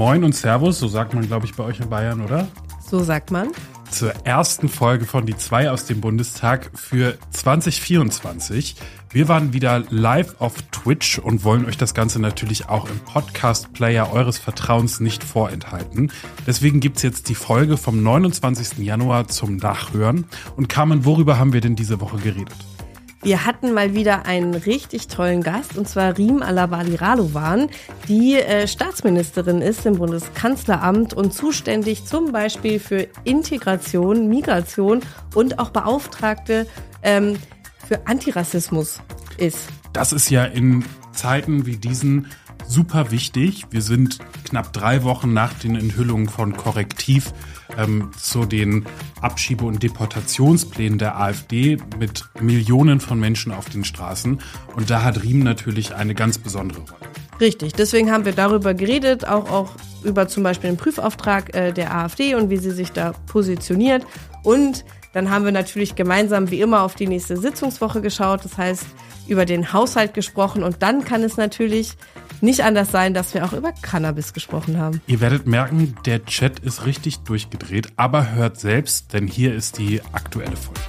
Moin und Servus, so sagt man, glaube ich, bei euch in Bayern, oder? So sagt man. Zur ersten Folge von Die zwei aus dem Bundestag für 2024. Wir waren wieder live auf Twitch und wollen euch das Ganze natürlich auch im Podcast-Player eures Vertrauens nicht vorenthalten. Deswegen gibt's jetzt die Folge vom 29. Januar zum Nachhören. Und Carmen, worüber haben wir denn diese Woche geredet? Wir hatten mal wieder einen richtig tollen Gast, und zwar Riem Alabali Radovan, die äh, Staatsministerin ist im Bundeskanzleramt und zuständig zum Beispiel für Integration, Migration und auch Beauftragte ähm, für Antirassismus ist. Das ist ja in Zeiten wie diesen super wichtig. Wir sind knapp drei Wochen nach den Enthüllungen von Korrektiv ähm, zu den Abschiebe- und Deportationsplänen der AfD mit Millionen von Menschen auf den Straßen. Und da hat Riem natürlich eine ganz besondere Rolle. Richtig, deswegen haben wir darüber geredet, auch, auch über zum Beispiel den Prüfauftrag äh, der AfD und wie sie sich da positioniert. Und dann haben wir natürlich gemeinsam wie immer auf die nächste Sitzungswoche geschaut, das heißt über den Haushalt gesprochen und dann kann es natürlich nicht anders sein, dass wir auch über Cannabis gesprochen haben. Ihr werdet merken, der Chat ist richtig durchgedreht, aber hört selbst, denn hier ist die aktuelle Folge.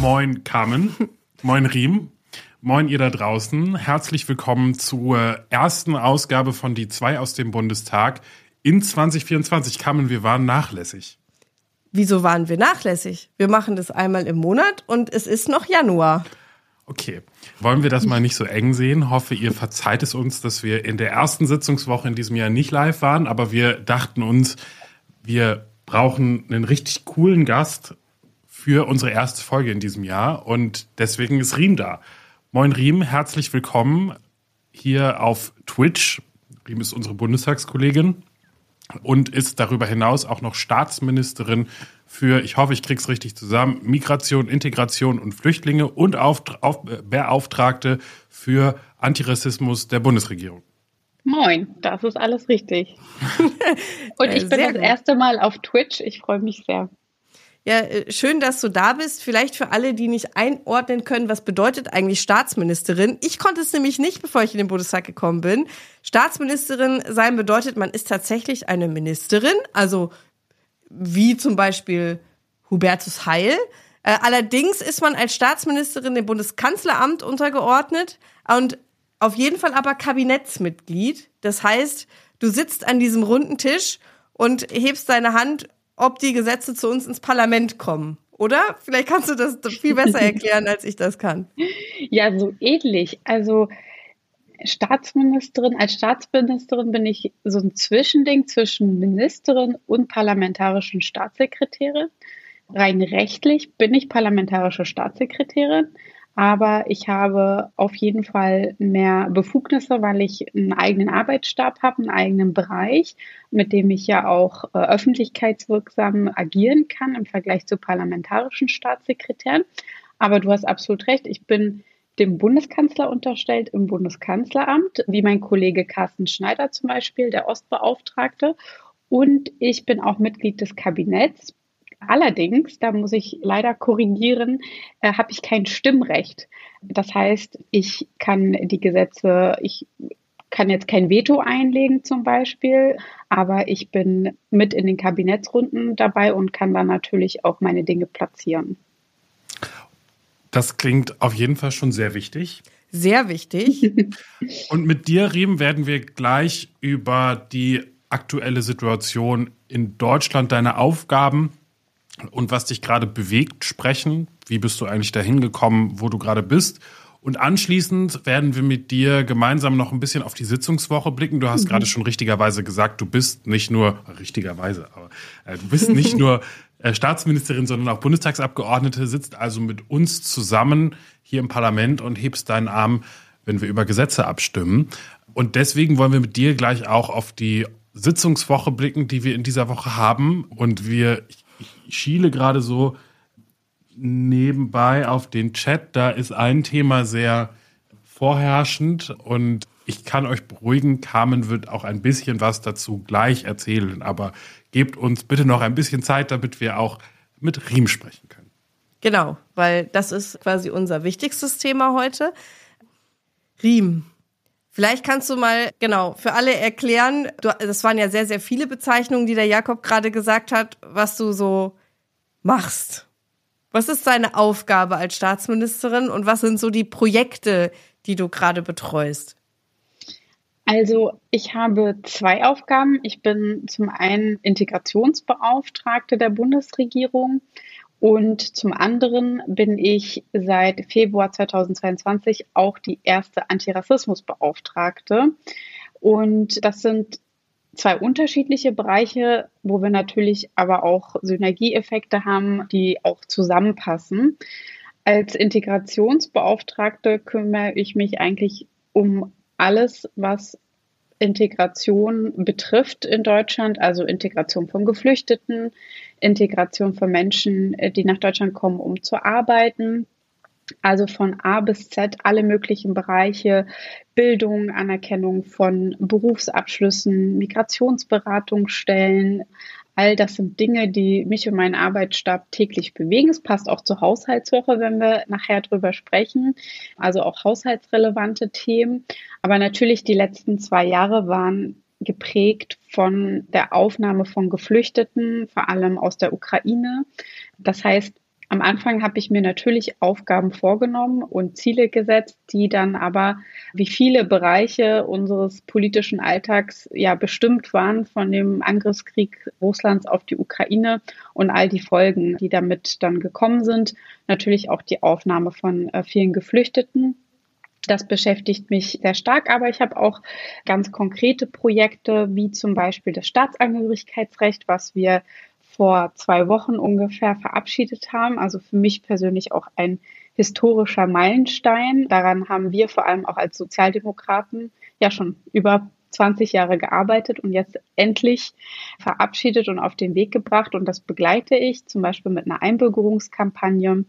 Moin Carmen, moin Riem. Moin ihr da draußen. Herzlich willkommen zur ersten Ausgabe von Die zwei aus dem Bundestag in 2024. Kamen, wir waren nachlässig. Wieso waren wir nachlässig? Wir machen das einmal im Monat und es ist noch Januar. Okay. Wollen wir das mal nicht so eng sehen? Hoffe, ihr verzeiht es uns, dass wir in der ersten Sitzungswoche in diesem Jahr nicht live waren, aber wir dachten uns, wir brauchen einen richtig coolen Gast für unsere erste Folge in diesem Jahr und deswegen ist Riem da. Moin Riem, herzlich willkommen hier auf Twitch. Riem ist unsere Bundestagskollegin und ist darüber hinaus auch noch Staatsministerin für, ich hoffe, ich krieg's richtig zusammen, Migration, Integration und Flüchtlinge und auf, auf, Beauftragte für Antirassismus der Bundesregierung. Moin, das ist alles richtig. und ich bin das erste Mal auf Twitch. Ich freue mich sehr. Ja, äh, schön, dass du da bist. Vielleicht für alle, die nicht einordnen können, was bedeutet eigentlich Staatsministerin? Ich konnte es nämlich nicht, bevor ich in den Bundestag gekommen bin. Staatsministerin sein bedeutet, man ist tatsächlich eine Ministerin, also wie zum Beispiel Hubertus Heil. Äh, allerdings ist man als Staatsministerin dem Bundeskanzleramt untergeordnet und auf jeden Fall aber Kabinettsmitglied. Das heißt, du sitzt an diesem runden Tisch und hebst deine Hand ob die Gesetze zu uns ins Parlament kommen. Oder? Vielleicht kannst du das viel besser erklären, als ich das kann. Ja, so ähnlich. Also Staatsministerin, als Staatsministerin bin ich so ein Zwischending zwischen Ministerin und parlamentarischen Staatssekretärin. Rein rechtlich bin ich parlamentarische Staatssekretärin, aber ich habe auf jeden Fall mehr Befugnisse, weil ich einen eigenen Arbeitsstab habe, einen eigenen Bereich, mit dem ich ja auch äh, öffentlichkeitswirksam agieren kann im Vergleich zu parlamentarischen Staatssekretären. Aber du hast absolut recht, ich bin dem Bundeskanzler unterstellt im Bundeskanzleramt, wie mein Kollege Carsten Schneider zum Beispiel, der Ostbeauftragte. Und ich bin auch Mitglied des Kabinetts Allerdings, da muss ich leider korrigieren, äh, habe ich kein Stimmrecht. Das heißt, ich kann die Gesetze, ich kann jetzt kein Veto einlegen zum Beispiel, aber ich bin mit in den Kabinettsrunden dabei und kann dann natürlich auch meine Dinge platzieren. Das klingt auf jeden Fall schon sehr wichtig. Sehr wichtig. und mit dir, Riem, werden wir gleich über die aktuelle Situation in Deutschland, deine Aufgaben und was dich gerade bewegt sprechen. Wie bist du eigentlich dahin gekommen, wo du gerade bist? Und anschließend werden wir mit dir gemeinsam noch ein bisschen auf die Sitzungswoche blicken. Du hast mhm. gerade schon richtigerweise gesagt, du bist nicht nur, richtigerweise, aber äh, du bist nicht nur äh, Staatsministerin, sondern auch Bundestagsabgeordnete, sitzt also mit uns zusammen hier im Parlament und hebst deinen Arm, wenn wir über Gesetze abstimmen. Und deswegen wollen wir mit dir gleich auch auf die Sitzungswoche blicken, die wir in dieser Woche haben. Und wir, ich ich schiele gerade so nebenbei auf den Chat. Da ist ein Thema sehr vorherrschend und ich kann euch beruhigen, Carmen wird auch ein bisschen was dazu gleich erzählen, aber gebt uns bitte noch ein bisschen Zeit, damit wir auch mit Riem sprechen können. Genau, weil das ist quasi unser wichtigstes Thema heute. Riem. Vielleicht kannst du mal, genau, für alle erklären, du, das waren ja sehr, sehr viele Bezeichnungen, die der Jakob gerade gesagt hat, was du so machst. Was ist deine Aufgabe als Staatsministerin und was sind so die Projekte, die du gerade betreust? Also ich habe zwei Aufgaben. Ich bin zum einen Integrationsbeauftragte der Bundesregierung und zum anderen bin ich seit Februar 2022 auch die erste Antirassismusbeauftragte. Und das sind zwei unterschiedliche Bereiche, wo wir natürlich aber auch Synergieeffekte haben, die auch zusammenpassen. Als Integrationsbeauftragte kümmere ich mich eigentlich um alles, was Integration betrifft in Deutschland, also Integration von Geflüchteten, Integration von Menschen, äh, die nach Deutschland kommen, um zu arbeiten. Also von A bis Z alle möglichen Bereiche, Bildung, Anerkennung von Berufsabschlüssen, Migrationsberatungsstellen, All das sind Dinge, die mich und meinen Arbeitsstab täglich bewegen. Es passt auch zur Haushaltswoche, wenn wir nachher drüber sprechen. Also auch haushaltsrelevante Themen. Aber natürlich die letzten zwei Jahre waren geprägt von der Aufnahme von Geflüchteten, vor allem aus der Ukraine. Das heißt, am Anfang habe ich mir natürlich Aufgaben vorgenommen und Ziele gesetzt, die dann aber wie viele Bereiche unseres politischen Alltags ja bestimmt waren von dem Angriffskrieg Russlands auf die Ukraine und all die Folgen, die damit dann gekommen sind. Natürlich auch die Aufnahme von äh, vielen Geflüchteten. Das beschäftigt mich sehr stark, aber ich habe auch ganz konkrete Projekte, wie zum Beispiel das Staatsangehörigkeitsrecht, was wir vor zwei Wochen ungefähr verabschiedet haben. Also für mich persönlich auch ein historischer Meilenstein. Daran haben wir vor allem auch als Sozialdemokraten ja schon über 20 Jahre gearbeitet und jetzt endlich verabschiedet und auf den Weg gebracht. Und das begleite ich zum Beispiel mit einer Einbürgerungskampagne.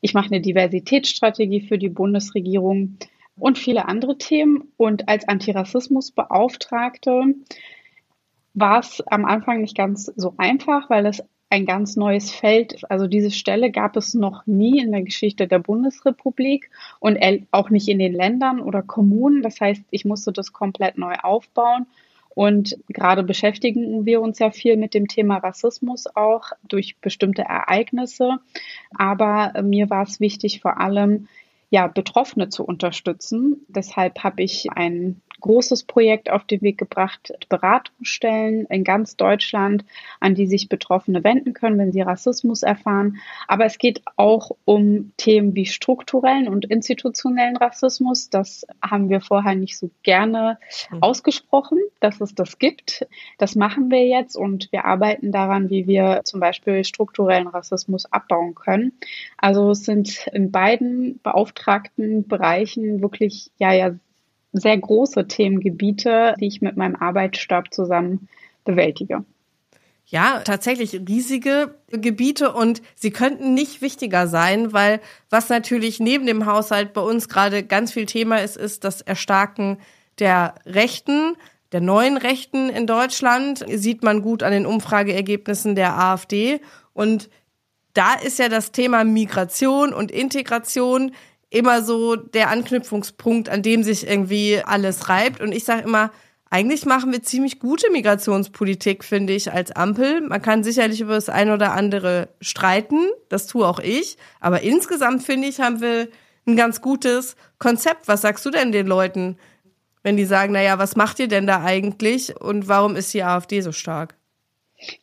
Ich mache eine Diversitätsstrategie für die Bundesregierung und viele andere Themen. Und als Antirassismusbeauftragte war es am Anfang nicht ganz so einfach, weil es ein ganz neues Feld ist. Also diese Stelle gab es noch nie in der Geschichte der Bundesrepublik und auch nicht in den Ländern oder Kommunen. Das heißt, ich musste das komplett neu aufbauen. Und gerade beschäftigen wir uns ja viel mit dem Thema Rassismus auch durch bestimmte Ereignisse. Aber mir war es wichtig, vor allem ja, Betroffene zu unterstützen. Deshalb habe ich ein großes Projekt auf den Weg gebracht, Beratungsstellen in ganz Deutschland, an die sich Betroffene wenden können, wenn sie Rassismus erfahren. Aber es geht auch um Themen wie strukturellen und institutionellen Rassismus. Das haben wir vorher nicht so gerne mhm. ausgesprochen, dass es das gibt. Das machen wir jetzt und wir arbeiten daran, wie wir zum Beispiel strukturellen Rassismus abbauen können. Also es sind in beiden beauftragten Bereichen wirklich ja, ja sehr große Themengebiete, die ich mit meinem Arbeitsstab zusammen bewältige. Ja, tatsächlich riesige Gebiete und sie könnten nicht wichtiger sein, weil was natürlich neben dem Haushalt bei uns gerade ganz viel Thema ist, ist das Erstarken der Rechten, der neuen Rechten in Deutschland. Sieht man gut an den Umfrageergebnissen der AfD. Und da ist ja das Thema Migration und Integration immer so der Anknüpfungspunkt, an dem sich irgendwie alles reibt. Und ich sage immer, eigentlich machen wir ziemlich gute Migrationspolitik, finde ich, als Ampel. Man kann sicherlich über das eine oder andere streiten, das tue auch ich. Aber insgesamt, finde ich, haben wir ein ganz gutes Konzept. Was sagst du denn den Leuten, wenn die sagen, naja, was macht ihr denn da eigentlich und warum ist die AfD so stark?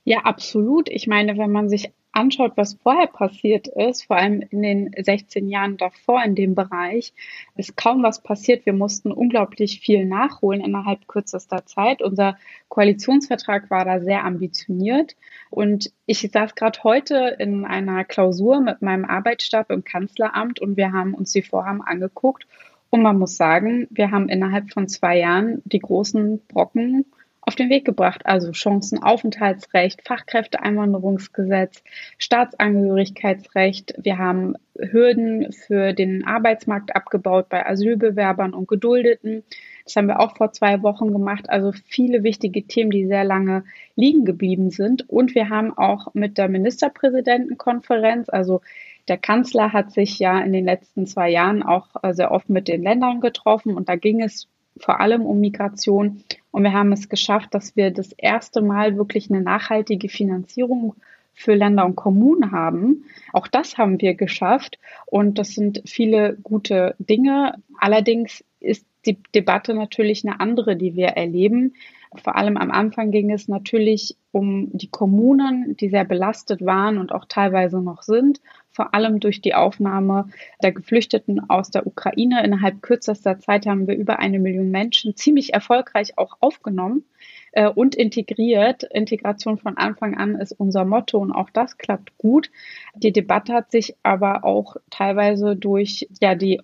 Ja, absolut. Ich meine, wenn man sich anschaut, was vorher passiert ist, vor allem in den 16 Jahren davor in dem Bereich, ist kaum was passiert. Wir mussten unglaublich viel nachholen innerhalb kürzester Zeit. Unser Koalitionsvertrag war da sehr ambitioniert. Und ich saß gerade heute in einer Klausur mit meinem Arbeitsstab im Kanzleramt und wir haben uns die Vorhaben angeguckt. Und man muss sagen, wir haben innerhalb von zwei Jahren die großen Brocken auf den Weg gebracht. Also Chancenaufenthaltsrecht, Fachkräfteeinwanderungsgesetz, Staatsangehörigkeitsrecht. Wir haben Hürden für den Arbeitsmarkt abgebaut bei Asylbewerbern und Geduldeten. Das haben wir auch vor zwei Wochen gemacht. Also viele wichtige Themen, die sehr lange liegen geblieben sind. Und wir haben auch mit der Ministerpräsidentenkonferenz, also der Kanzler hat sich ja in den letzten zwei Jahren auch sehr oft mit den Ländern getroffen und da ging es vor allem um Migration. Und wir haben es geschafft, dass wir das erste Mal wirklich eine nachhaltige Finanzierung für Länder und Kommunen haben. Auch das haben wir geschafft und das sind viele gute Dinge. Allerdings ist die Debatte natürlich eine andere, die wir erleben. Vor allem am Anfang ging es natürlich um die Kommunen, die sehr belastet waren und auch teilweise noch sind, vor allem durch die Aufnahme der Geflüchteten aus der Ukraine. Innerhalb kürzester Zeit haben wir über eine Million Menschen ziemlich erfolgreich auch aufgenommen äh, und integriert. Integration von Anfang an ist unser Motto und auch das klappt gut. Die Debatte hat sich aber auch teilweise durch ja die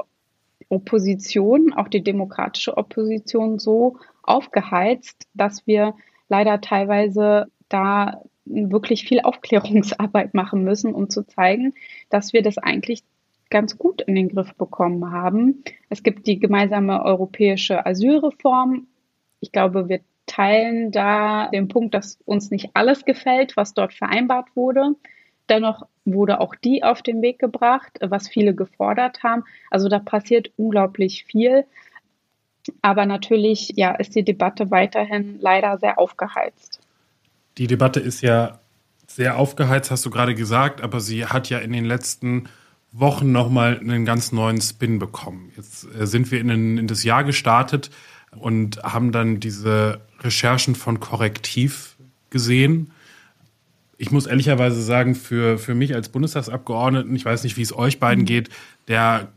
Opposition, auch die demokratische Opposition so aufgeheizt, dass wir leider teilweise da wirklich viel Aufklärungsarbeit machen müssen, um zu zeigen, dass wir das eigentlich ganz gut in den Griff bekommen haben. Es gibt die gemeinsame europäische Asylreform. Ich glaube, wir teilen da den Punkt, dass uns nicht alles gefällt, was dort vereinbart wurde. Dennoch wurde auch die auf den Weg gebracht, was viele gefordert haben. Also da passiert unglaublich viel. Aber natürlich, ja, ist die Debatte weiterhin leider sehr aufgeheizt. Die Debatte ist ja sehr aufgeheizt, hast du gerade gesagt, aber sie hat ja in den letzten Wochen nochmal einen ganz neuen Spin bekommen. Jetzt äh, sind wir in, in das Jahr gestartet und haben dann diese Recherchen von Korrektiv gesehen. Ich muss ehrlicherweise sagen, für, für mich als Bundestagsabgeordneten, ich weiß nicht, wie es euch beiden geht, der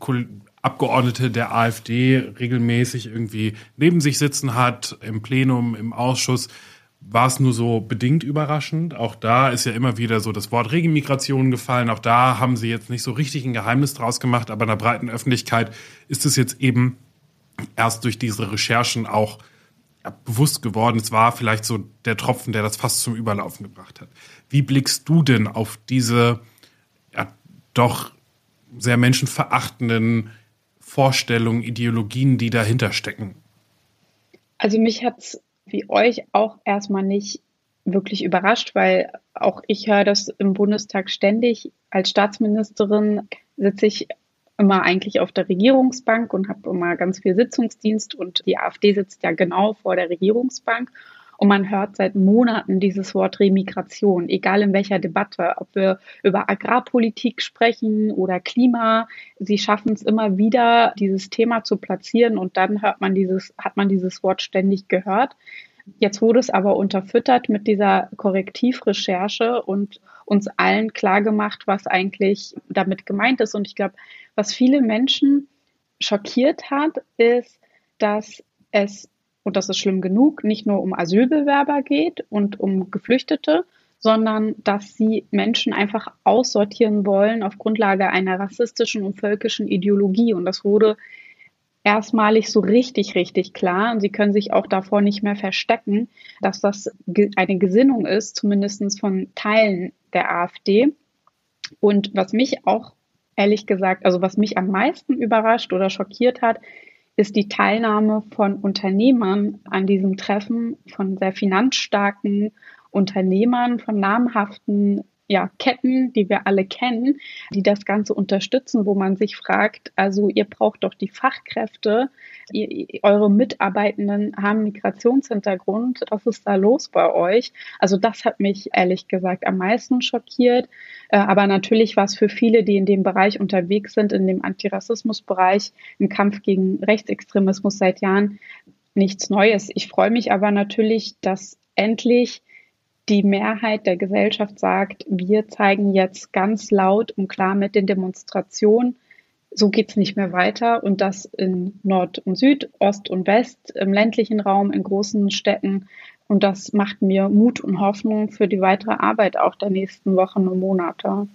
Abgeordnete der AfD regelmäßig irgendwie neben sich sitzen hat, im Plenum, im Ausschuss, war es nur so bedingt überraschend. Auch da ist ja immer wieder so das Wort Regelmigration gefallen. Auch da haben sie jetzt nicht so richtig ein Geheimnis draus gemacht, aber in der breiten Öffentlichkeit ist es jetzt eben erst durch diese Recherchen auch bewusst geworden. Es war vielleicht so der Tropfen, der das fast zum Überlaufen gebracht hat. Wie blickst du denn auf diese ja, doch sehr menschenverachtenden Vorstellungen, Ideologien, die dahinter stecken? Also mich hat es wie euch auch erstmal nicht wirklich überrascht, weil auch ich höre das im Bundestag ständig. Als Staatsministerin sitze ich immer eigentlich auf der Regierungsbank und habe immer ganz viel Sitzungsdienst und die AfD sitzt ja genau vor der Regierungsbank und man hört seit Monaten dieses Wort Remigration, egal in welcher Debatte, ob wir über Agrarpolitik sprechen oder Klima. Sie schaffen es immer wieder, dieses Thema zu platzieren und dann hört man dieses, hat man dieses Wort ständig gehört. Jetzt wurde es aber unterfüttert mit dieser Korrektivrecherche und uns allen klargemacht, was eigentlich damit gemeint ist. Und ich glaube, was viele Menschen schockiert hat, ist, dass es und das ist schlimm genug, nicht nur um Asylbewerber geht und um Geflüchtete, sondern dass sie Menschen einfach aussortieren wollen auf Grundlage einer rassistischen und völkischen Ideologie. Und das wurde erstmalig so richtig, richtig klar. Und sie können sich auch davor nicht mehr verstecken, dass das eine Gesinnung ist, zumindest von Teilen der AfD. Und was mich auch ehrlich gesagt, also was mich am meisten überrascht oder schockiert hat, ist die Teilnahme von Unternehmern an diesem Treffen, von sehr finanzstarken Unternehmern, von namhaften ja, Ketten, die wir alle kennen, die das Ganze unterstützen, wo man sich fragt, also ihr braucht doch die Fachkräfte, ihr, eure Mitarbeitenden haben Migrationshintergrund, was ist da los bei euch? Also das hat mich ehrlich gesagt am meisten schockiert, äh, aber natürlich war es für viele, die in dem Bereich unterwegs sind, in dem Antirassismusbereich, im Kampf gegen Rechtsextremismus seit Jahren, nichts Neues. Ich freue mich aber natürlich, dass endlich die Mehrheit der Gesellschaft sagt, wir zeigen jetzt ganz laut und klar mit den Demonstrationen, so geht's nicht mehr weiter und das in Nord und Süd, Ost und West, im ländlichen Raum, in großen Städten. Und das macht mir Mut und Hoffnung für die weitere Arbeit auch der nächsten Wochen und Monate.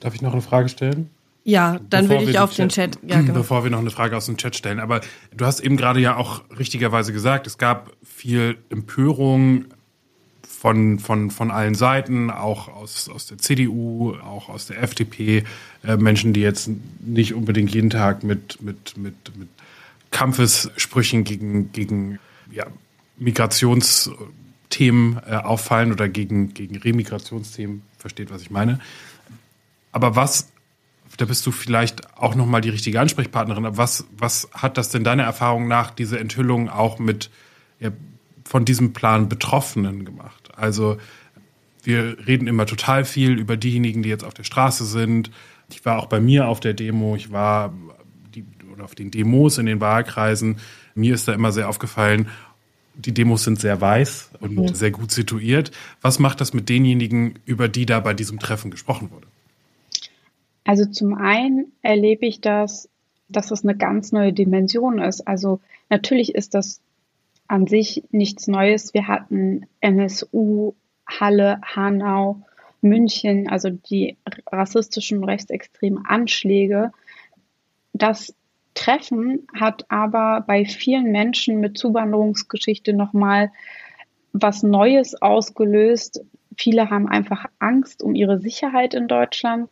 Darf ich noch eine Frage stellen? Ja, dann würde ich auf den Chat, Chat ja, genau. bevor wir noch eine Frage aus dem Chat stellen. Aber du hast eben gerade ja auch richtigerweise gesagt, es gab viel Empörung von, von, von allen Seiten, auch aus, aus der CDU, auch aus der FDP, äh, Menschen, die jetzt nicht unbedingt jeden Tag mit, mit, mit, mit Kampfessprüchen gegen, gegen ja, Migrationsthemen äh, auffallen oder gegen, gegen Remigrationsthemen, versteht, was ich meine. Aber was, da bist du vielleicht auch nochmal die richtige Ansprechpartnerin, aber was, was hat das denn deiner Erfahrung nach, diese Enthüllung auch mit ja, von diesem Plan Betroffenen gemacht? Also wir reden immer total viel über diejenigen, die jetzt auf der Straße sind. Ich war auch bei mir auf der Demo, ich war die, oder auf den Demos in den Wahlkreisen. Mir ist da immer sehr aufgefallen, die Demos sind sehr weiß und mhm. sehr gut situiert. Was macht das mit denjenigen, über die da bei diesem Treffen gesprochen wurde? Also zum einen erlebe ich das, dass das eine ganz neue Dimension ist. Also natürlich ist das an sich nichts Neues. Wir hatten NSU, Halle, Hanau, München, also die rassistischen rechtsextremen Anschläge. Das Treffen hat aber bei vielen Menschen mit Zuwanderungsgeschichte nochmal was Neues ausgelöst. Viele haben einfach Angst um ihre Sicherheit in Deutschland.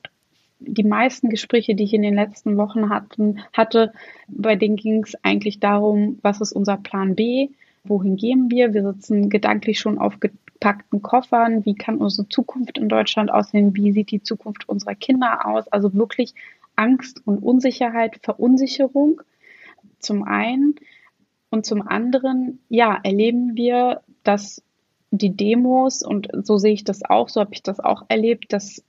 Die meisten Gespräche, die ich in den letzten Wochen hatten, hatte, bei denen ging es eigentlich darum, was ist unser Plan B? Wohin gehen wir? Wir sitzen gedanklich schon auf gepackten Koffern. Wie kann unsere Zukunft in Deutschland aussehen? Wie sieht die Zukunft unserer Kinder aus? Also wirklich Angst und Unsicherheit, Verunsicherung zum einen. Und zum anderen, ja, erleben wir, dass die Demos, und so sehe ich das auch, so habe ich das auch erlebt, dass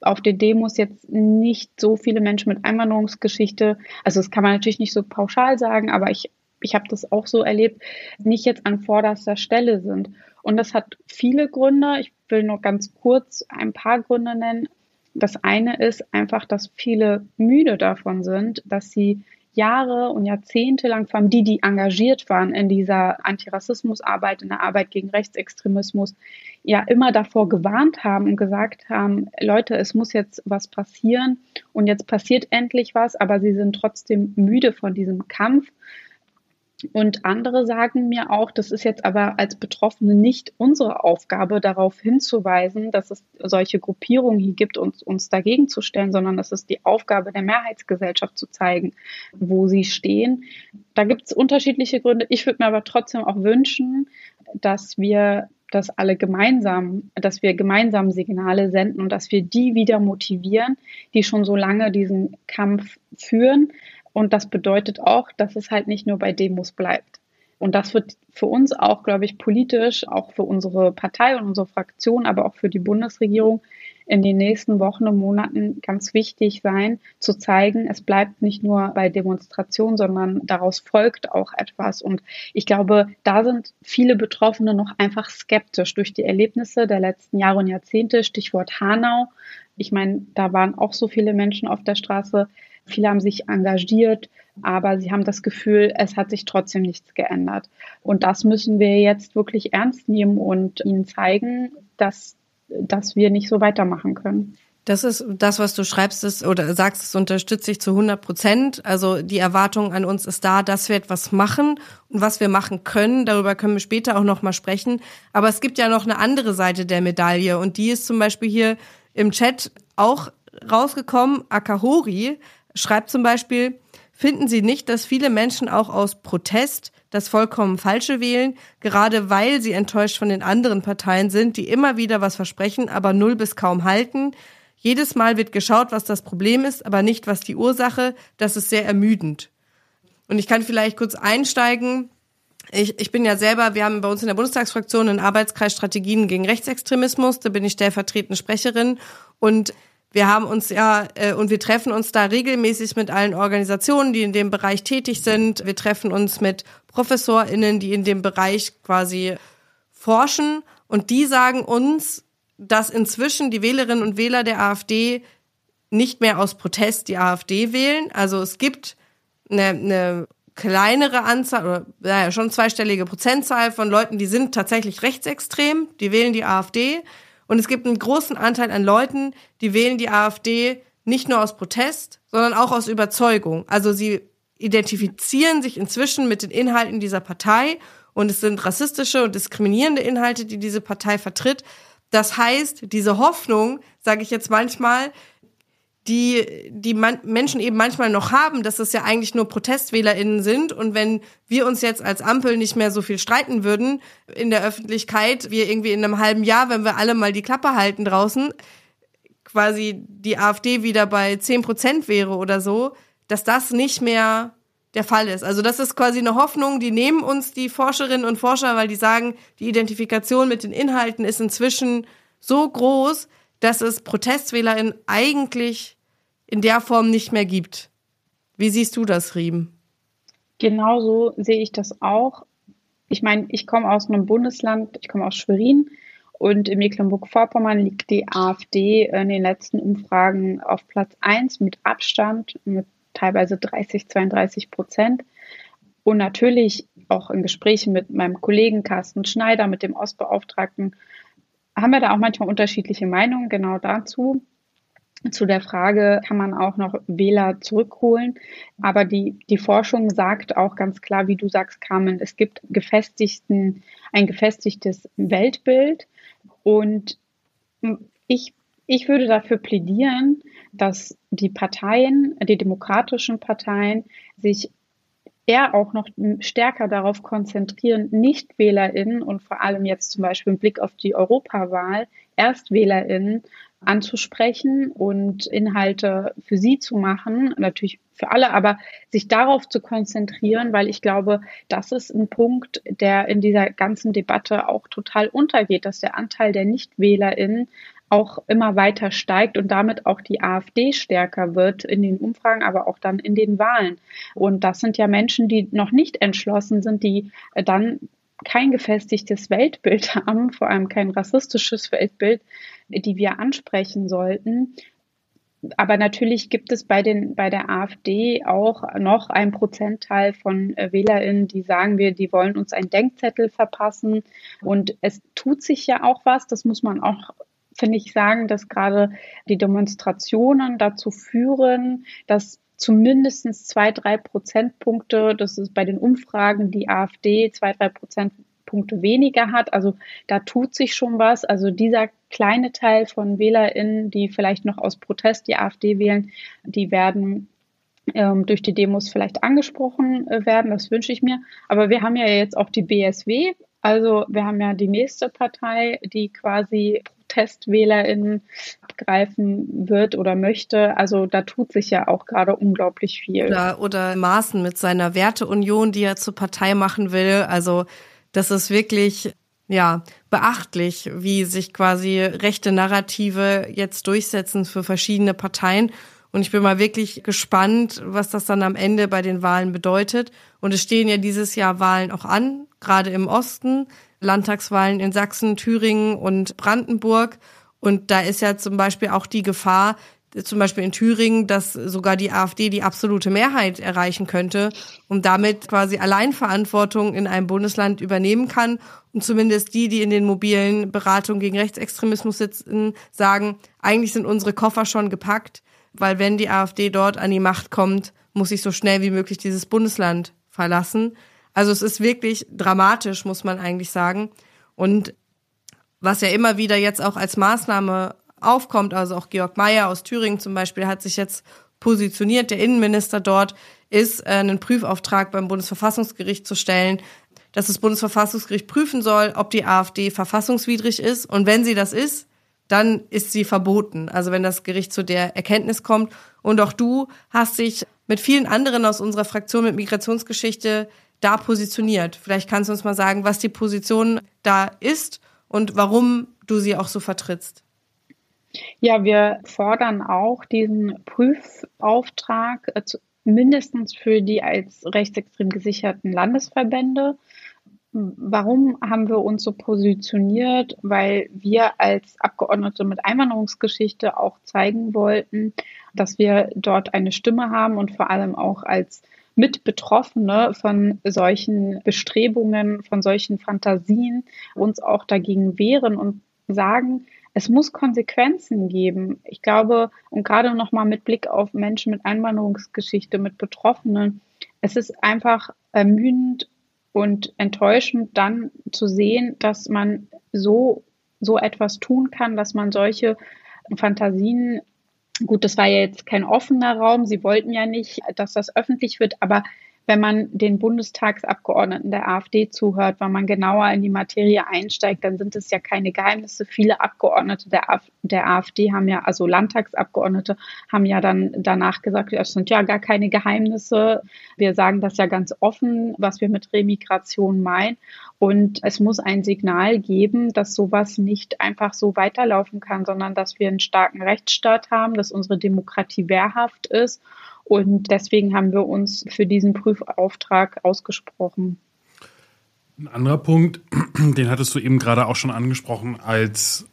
auf den Demos jetzt nicht so viele Menschen mit Einwanderungsgeschichte, also das kann man natürlich nicht so pauschal sagen, aber ich ich habe das auch so erlebt, nicht jetzt an vorderster Stelle sind. Und das hat viele Gründe. Ich will nur ganz kurz ein paar Gründe nennen. Das eine ist einfach, dass viele müde davon sind, dass sie Jahre und Jahrzehnte lang, vor allem die, die engagiert waren in dieser Antirassismusarbeit, in der Arbeit gegen Rechtsextremismus, ja immer davor gewarnt haben und gesagt haben, Leute, es muss jetzt was passieren und jetzt passiert endlich was, aber sie sind trotzdem müde von diesem Kampf und andere sagen mir auch, das ist jetzt aber als Betroffene nicht unsere Aufgabe, darauf hinzuweisen, dass es solche Gruppierungen hier gibt und uns dagegen zu stellen, sondern das ist die Aufgabe der Mehrheitsgesellschaft zu zeigen, wo sie stehen. Da gibt es unterschiedliche Gründe. Ich würde mir aber trotzdem auch wünschen, dass wir das alle gemeinsam, dass wir gemeinsam Signale senden und dass wir die wieder motivieren, die schon so lange diesen Kampf führen, und das bedeutet auch, dass es halt nicht nur bei Demos bleibt. Und das wird für uns auch, glaube ich, politisch, auch für unsere Partei und unsere Fraktion, aber auch für die Bundesregierung in den nächsten Wochen und Monaten ganz wichtig sein, zu zeigen, es bleibt nicht nur bei Demonstrationen, sondern daraus folgt auch etwas. Und ich glaube, da sind viele Betroffene noch einfach skeptisch durch die Erlebnisse der letzten Jahre und Jahrzehnte. Stichwort Hanau. Ich meine, da waren auch so viele Menschen auf der Straße. Viele haben sich engagiert, aber sie haben das Gefühl, es hat sich trotzdem nichts geändert. Und das müssen wir jetzt wirklich ernst nehmen und ihnen zeigen, dass, dass wir nicht so weitermachen können. Das ist das, was du schreibst ist, oder sagst, das unterstütze ich zu 100 Prozent. Also die Erwartung an uns ist da, dass wir etwas machen und was wir machen können. Darüber können wir später auch noch mal sprechen. Aber es gibt ja noch eine andere Seite der Medaille und die ist zum Beispiel hier im Chat auch rausgekommen. Akahori schreibt zum Beispiel, finden Sie nicht, dass viele Menschen auch aus Protest das vollkommen Falsche wählen, gerade weil sie enttäuscht von den anderen Parteien sind, die immer wieder was versprechen, aber null bis kaum halten? Jedes Mal wird geschaut, was das Problem ist, aber nicht, was die Ursache. Das ist sehr ermüdend. Und ich kann vielleicht kurz einsteigen. Ich, ich bin ja selber, wir haben bei uns in der Bundestagsfraktion einen Arbeitskreis Strategien gegen Rechtsextremismus. Da bin ich stellvertretende Sprecherin. Und wir haben uns ja äh, und wir treffen uns da regelmäßig mit allen Organisationen, die in dem Bereich tätig sind. Wir treffen uns mit ProfessorInnen, die in dem Bereich quasi forschen und die sagen uns, dass inzwischen die Wählerinnen und Wähler der AfD nicht mehr aus Protest die AfD wählen. Also es gibt eine, eine kleinere Anzahl oder naja, schon zweistellige Prozentzahl von Leuten, die sind tatsächlich rechtsextrem, die wählen die AfD. Und es gibt einen großen Anteil an Leuten, die wählen die AfD, nicht nur aus Protest, sondern auch aus Überzeugung. Also sie identifizieren sich inzwischen mit den Inhalten dieser Partei und es sind rassistische und diskriminierende Inhalte, die diese Partei vertritt. Das heißt, diese Hoffnung, sage ich jetzt manchmal, die die man Menschen eben manchmal noch haben, dass es ja eigentlich nur ProtestwählerInnen sind und wenn wir uns jetzt als Ampel nicht mehr so viel streiten würden in der Öffentlichkeit, wir irgendwie in einem halben Jahr, wenn wir alle mal die Klappe halten draußen, quasi die AfD wieder bei zehn Prozent wäre oder so, dass das nicht mehr der Fall ist. Also das ist quasi eine Hoffnung, die nehmen uns die Forscherinnen und Forscher, weil die sagen, die Identifikation mit den Inhalten ist inzwischen so groß, dass es ProtestwählerInnen eigentlich in der Form nicht mehr gibt. Wie siehst du das, Riem? Genauso sehe ich das auch. Ich meine, ich komme aus einem Bundesland, ich komme aus Schwerin und in Mecklenburg-Vorpommern liegt die AfD in den letzten Umfragen auf Platz 1 mit Abstand, mit teilweise 30, 32 Prozent. Und natürlich auch in Gesprächen mit meinem Kollegen Carsten Schneider, mit dem Ostbeauftragten, haben wir da auch manchmal unterschiedliche Meinungen genau dazu. Zu der Frage, kann man auch noch Wähler zurückholen? Aber die, die Forschung sagt auch ganz klar, wie du sagst, Carmen, es gibt gefestigten, ein gefestigtes Weltbild. Und ich, ich würde dafür plädieren, dass die Parteien, die demokratischen Parteien, sich eher auch noch stärker darauf konzentrieren, NichtwählerInnen und vor allem jetzt zum Beispiel im Blick auf die Europawahl ErstwählerInnen anzusprechen und Inhalte für sie zu machen, natürlich für alle, aber sich darauf zu konzentrieren, weil ich glaube, das ist ein Punkt, der in dieser ganzen Debatte auch total untergeht, dass der Anteil der NichtwählerInnen auch immer weiter steigt und damit auch die AfD stärker wird in den Umfragen, aber auch dann in den Wahlen. Und das sind ja Menschen, die noch nicht entschlossen sind, die dann kein gefestigtes Weltbild haben, vor allem kein rassistisches Weltbild, die wir ansprechen sollten. Aber natürlich gibt es bei den, bei der AfD auch noch ein Prozentteil von äh, WählerInnen, die sagen wir, die wollen uns einen Denkzettel verpassen. Und es tut sich ja auch was. Das muss man auch finde ich, sagen, dass gerade die Demonstrationen dazu führen, dass zumindest zwei, drei Prozentpunkte, das ist bei den Umfragen die AfD zwei, drei Prozentpunkte weniger hat. Also da tut sich schon was. Also dieser kleine Teil von WählerInnen, die vielleicht noch aus Protest die AfD wählen, die werden ähm, durch die Demos vielleicht angesprochen äh, werden. Das wünsche ich mir. Aber wir haben ja jetzt auch die BSW. Also wir haben ja die nächste Partei, die quasi TestwählerInnen abgreifen wird oder möchte. Also da tut sich ja auch gerade unglaublich viel. Oder, oder Maaßen mit seiner Werteunion, die er zur Partei machen will. Also das ist wirklich ja, beachtlich, wie sich quasi rechte Narrative jetzt durchsetzen für verschiedene Parteien. Und ich bin mal wirklich gespannt, was das dann am Ende bei den Wahlen bedeutet. Und es stehen ja dieses Jahr Wahlen auch an, gerade im Osten. Landtagswahlen in Sachsen, Thüringen und Brandenburg. Und da ist ja zum Beispiel auch die Gefahr, zum Beispiel in Thüringen, dass sogar die AfD die absolute Mehrheit erreichen könnte und damit quasi Alleinverantwortung in einem Bundesland übernehmen kann. Und zumindest die, die in den mobilen Beratungen gegen Rechtsextremismus sitzen, sagen, eigentlich sind unsere Koffer schon gepackt, weil wenn die AfD dort an die Macht kommt, muss ich so schnell wie möglich dieses Bundesland verlassen. Also es ist wirklich dramatisch, muss man eigentlich sagen. Und was ja immer wieder jetzt auch als Maßnahme aufkommt, also auch Georg Mayer aus Thüringen zum Beispiel hat sich jetzt positioniert, der Innenminister dort, ist äh, einen Prüfauftrag beim Bundesverfassungsgericht zu stellen, dass das Bundesverfassungsgericht prüfen soll, ob die AfD verfassungswidrig ist. Und wenn sie das ist, dann ist sie verboten. Also wenn das Gericht zu der Erkenntnis kommt. Und auch du hast dich mit vielen anderen aus unserer Fraktion mit Migrationsgeschichte da positioniert. Vielleicht kannst du uns mal sagen, was die Position da ist und warum du sie auch so vertrittst. Ja, wir fordern auch diesen Prüfauftrag äh, mindestens für die als rechtsextrem gesicherten Landesverbände. Warum haben wir uns so positioniert? Weil wir als Abgeordnete mit Einwanderungsgeschichte auch zeigen wollten, dass wir dort eine Stimme haben und vor allem auch als Mitbetroffene von solchen Bestrebungen, von solchen Fantasien uns auch dagegen wehren und sagen, es muss Konsequenzen geben. Ich glaube, und gerade nochmal mit Blick auf Menschen mit Einwanderungsgeschichte, mit Betroffenen, es ist einfach ermüdend und enttäuschend dann zu sehen, dass man so, so etwas tun kann, dass man solche Fantasien Gut, das war ja jetzt kein offener Raum. Sie wollten ja nicht, dass das öffentlich wird, aber wenn man den Bundestagsabgeordneten der AfD zuhört, wenn man genauer in die Materie einsteigt, dann sind es ja keine Geheimnisse. Viele Abgeordnete der, Af der AfD haben ja, also Landtagsabgeordnete, haben ja dann danach gesagt, es sind ja gar keine Geheimnisse. Wir sagen das ja ganz offen, was wir mit Remigration meinen. Und es muss ein Signal geben, dass sowas nicht einfach so weiterlaufen kann, sondern dass wir einen starken Rechtsstaat haben, dass unsere Demokratie wehrhaft ist und deswegen haben wir uns für diesen Prüfauftrag ausgesprochen. Ein anderer Punkt, den hattest du eben gerade auch schon angesprochen, als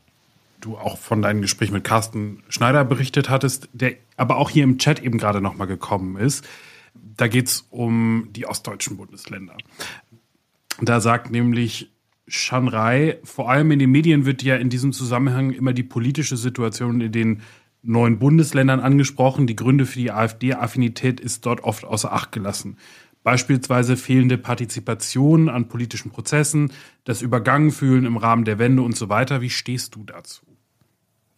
du auch von deinem Gespräch mit Carsten Schneider berichtet hattest, der aber auch hier im Chat eben gerade nochmal gekommen ist. Da geht es um die ostdeutschen Bundesländer. Da sagt nämlich Shanrai, vor allem in den Medien wird ja in diesem Zusammenhang immer die politische Situation in den neuen Bundesländern angesprochen. Die Gründe für die AfD-Affinität ist dort oft außer Acht gelassen. Beispielsweise fehlende Partizipation an politischen Prozessen, das Übergangenfühlen im Rahmen der Wende und so weiter. Wie stehst du dazu?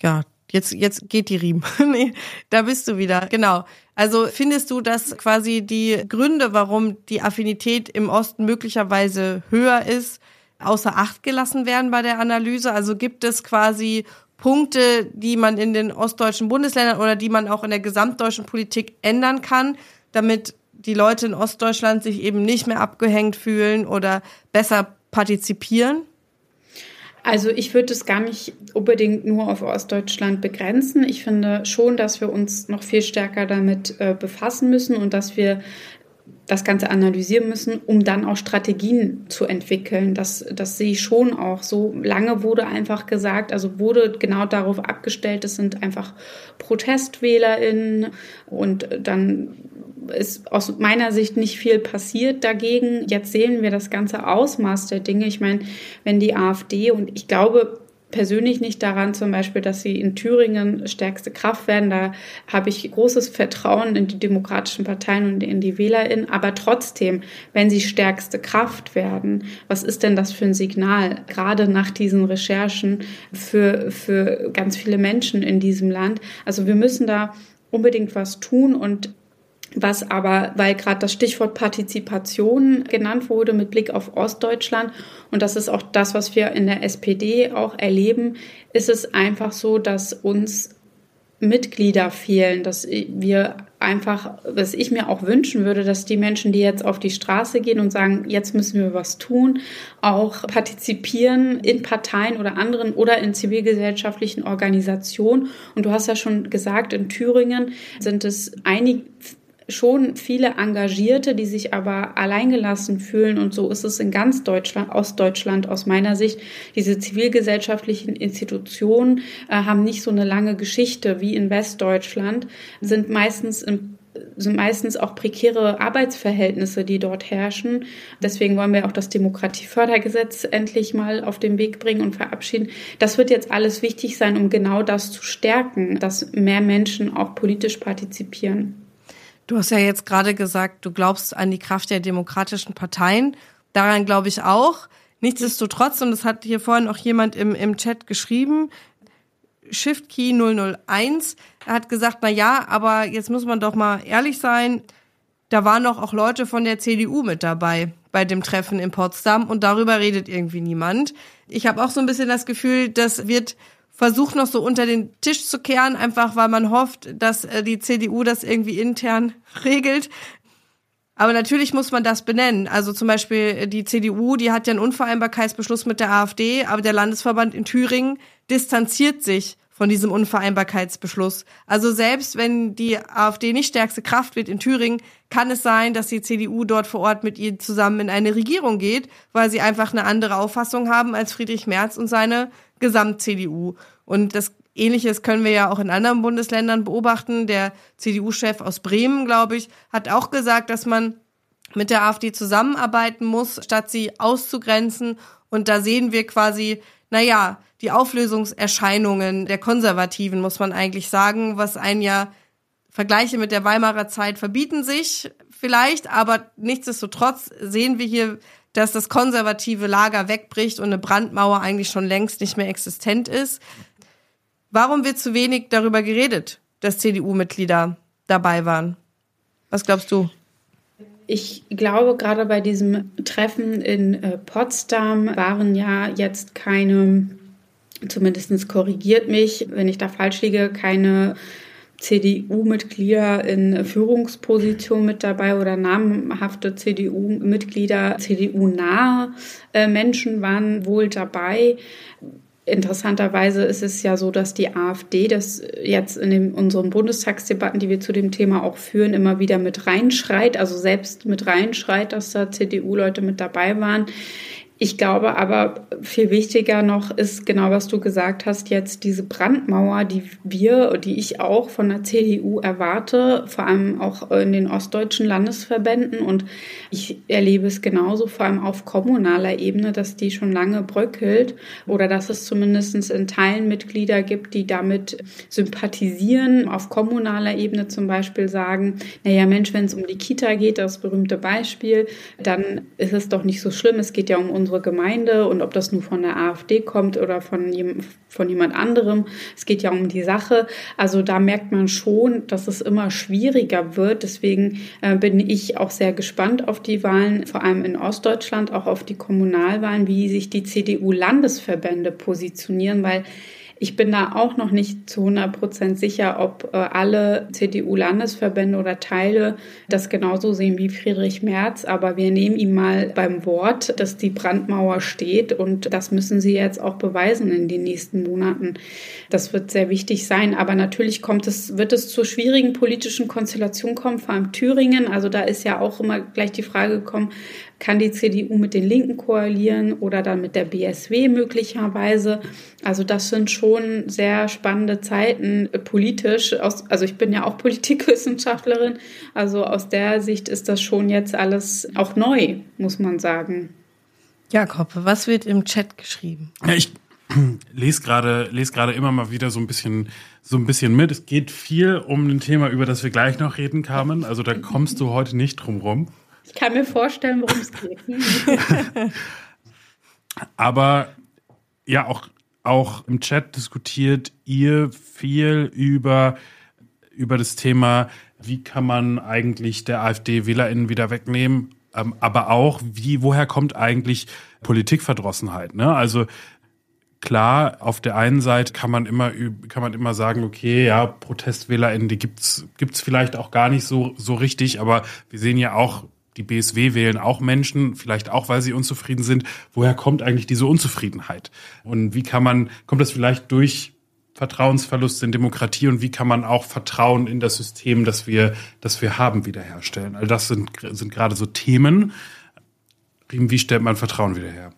Ja, jetzt, jetzt geht die Riemen. nee, da bist du wieder. Genau. Also findest du, dass quasi die Gründe, warum die Affinität im Osten möglicherweise höher ist, außer Acht gelassen werden bei der Analyse? Also gibt es quasi Punkte, die man in den ostdeutschen Bundesländern oder die man auch in der gesamtdeutschen Politik ändern kann, damit die Leute in Ostdeutschland sich eben nicht mehr abgehängt fühlen oder besser partizipieren? Also ich würde es gar nicht unbedingt nur auf Ostdeutschland begrenzen. Ich finde schon, dass wir uns noch viel stärker damit äh, befassen müssen und dass wir das Ganze analysieren müssen, um dann auch Strategien zu entwickeln. Das, das sehe ich schon auch. So lange wurde einfach gesagt, also wurde genau darauf abgestellt, es sind einfach ProtestwählerInnen und dann ist aus meiner Sicht nicht viel passiert dagegen. Jetzt sehen wir das ganze Ausmaß der Dinge. Ich meine, wenn die AfD und ich glaube, persönlich nicht daran, zum Beispiel, dass sie in Thüringen stärkste Kraft werden. Da habe ich großes Vertrauen in die demokratischen Parteien und in die WählerInnen. Aber trotzdem, wenn sie stärkste Kraft werden, was ist denn das für ein Signal, gerade nach diesen Recherchen für, für ganz viele Menschen in diesem Land? Also wir müssen da unbedingt was tun und was aber, weil gerade das Stichwort Partizipation genannt wurde mit Blick auf Ostdeutschland, und das ist auch das, was wir in der SPD auch erleben, ist es einfach so, dass uns Mitglieder fehlen, dass wir einfach, was ich mir auch wünschen würde, dass die Menschen, die jetzt auf die Straße gehen und sagen, jetzt müssen wir was tun, auch partizipieren in Parteien oder anderen oder in zivilgesellschaftlichen Organisationen. Und du hast ja schon gesagt, in Thüringen sind es einige, schon viele Engagierte, die sich aber alleingelassen fühlen. Und so ist es in ganz Deutschland, Ostdeutschland aus meiner Sicht. Diese zivilgesellschaftlichen Institutionen äh, haben nicht so eine lange Geschichte wie in Westdeutschland, sind meistens im sind meistens auch prekäre Arbeitsverhältnisse, die dort herrschen. Deswegen wollen wir auch das Demokratiefördergesetz endlich mal auf den Weg bringen und verabschieden. Das wird jetzt alles wichtig sein, um genau das zu stärken, dass mehr Menschen auch politisch partizipieren. Du hast ja jetzt gerade gesagt, du glaubst an die Kraft der demokratischen Parteien. Daran glaube ich auch. Nichtsdestotrotz, und das hat hier vorhin auch jemand im, im Chat geschrieben, ShiftKey 001, er hat gesagt, na ja, aber jetzt muss man doch mal ehrlich sein, da waren doch auch Leute von der CDU mit dabei bei dem Treffen in Potsdam und darüber redet irgendwie niemand. Ich habe auch so ein bisschen das Gefühl, das wird versucht noch so unter den Tisch zu kehren, einfach weil man hofft, dass äh, die CDU das irgendwie intern regelt. Aber natürlich muss man das benennen. Also zum Beispiel äh, die CDU, die hat ja einen Unvereinbarkeitsbeschluss mit der AfD, aber der Landesverband in Thüringen distanziert sich von diesem Unvereinbarkeitsbeschluss. Also selbst wenn die AfD nicht stärkste Kraft wird in Thüringen, kann es sein, dass die CDU dort vor Ort mit ihr zusammen in eine Regierung geht, weil sie einfach eine andere Auffassung haben als Friedrich Merz und seine Gesamt-CDU. Und das Ähnliches können wir ja auch in anderen Bundesländern beobachten. Der CDU-Chef aus Bremen, glaube ich, hat auch gesagt, dass man mit der AfD zusammenarbeiten muss, statt sie auszugrenzen Und da sehen wir quasi, naja, die Auflösungserscheinungen der Konservativen, muss man eigentlich sagen, was ein ja Vergleiche mit der Weimarer Zeit verbieten sich vielleicht, aber nichtsdestotrotz sehen wir hier, dass das konservative Lager wegbricht und eine Brandmauer eigentlich schon längst nicht mehr existent ist. Warum wird zu wenig darüber geredet, dass CDU-Mitglieder dabei waren? Was glaubst du? Ich glaube, gerade bei diesem Treffen in äh, Potsdam waren ja jetzt keine, zumindest korrigiert mich, wenn ich da falsch liege, keine CDU-Mitglieder in Führungspositionen mit dabei oder namhafte CDU-Mitglieder, CDU-nahe äh, Menschen waren wohl dabei. Interessanterweise ist es ja so, dass die AfD das jetzt in den, unseren Bundestagsdebatten, die wir zu dem Thema auch führen, immer wieder mit reinschreit, also selbst mit reinschreit, dass da CDU-Leute mit dabei waren. Ich glaube aber, viel wichtiger noch ist genau, was du gesagt hast, jetzt diese Brandmauer, die wir, die ich auch von der CDU erwarte, vor allem auch in den ostdeutschen Landesverbänden. Und ich erlebe es genauso, vor allem auf kommunaler Ebene, dass die schon lange bröckelt oder dass es zumindest in Teilen Mitglieder gibt, die damit sympathisieren, auf kommunaler Ebene zum Beispiel sagen, naja Mensch, wenn es um die Kita geht, das berühmte Beispiel, dann ist es doch nicht so schlimm. Es geht ja um unsere unsere Gemeinde und ob das nur von der AfD kommt oder von, von jemand anderem. Es geht ja um die Sache. Also da merkt man schon, dass es immer schwieriger wird. Deswegen äh, bin ich auch sehr gespannt auf die Wahlen, vor allem in Ostdeutschland, auch auf die Kommunalwahlen, wie sich die CDU-Landesverbände positionieren, weil ich bin da auch noch nicht zu 100 Prozent sicher, ob äh, alle CDU-Landesverbände oder Teile das genauso sehen wie Friedrich Merz. Aber wir nehmen ihm mal beim Wort, dass die Brandmauer steht. Und das müssen sie jetzt auch beweisen in den nächsten Monaten. Das wird sehr wichtig sein. Aber natürlich kommt es, wird es zu schwierigen politischen Konstellationen kommen, vor allem Thüringen. Also da ist ja auch immer gleich die Frage gekommen, kann die CDU mit den Linken koalieren oder dann mit der BSW möglicherweise. Also das sind schon sehr spannende Zeiten äh, politisch. also ich bin ja auch Politikwissenschaftlerin. Also aus der Sicht ist das schon jetzt alles auch neu, muss man sagen. Jakob, was wird im Chat geschrieben? Ja, ich lese gerade lese gerade immer mal wieder so ein bisschen so ein bisschen mit. Es geht viel um ein Thema, über das wir gleich noch reden, Carmen. Also da kommst du heute nicht drum rum. Ich kann mir vorstellen, worum es geht. Aber ja, auch, auch im Chat diskutiert ihr viel über, über das Thema, wie kann man eigentlich der AfD-WählerInnen wieder wegnehmen, ähm, aber auch, wie, woher kommt eigentlich Politikverdrossenheit? Ne? Also klar, auf der einen Seite kann man immer kann man immer sagen, okay, ja, ProtestwählerInnen, die gibt's gibt's vielleicht auch gar nicht so so richtig, aber wir sehen ja auch die BSW wählen auch Menschen, vielleicht auch, weil sie unzufrieden sind. Woher kommt eigentlich diese Unzufriedenheit? Und wie kann man, kommt das vielleicht durch Vertrauensverlust in Demokratie und wie kann man auch Vertrauen in das System, das wir, das wir haben, wiederherstellen? All das sind, sind gerade so Themen. Wie stellt man Vertrauen wieder her?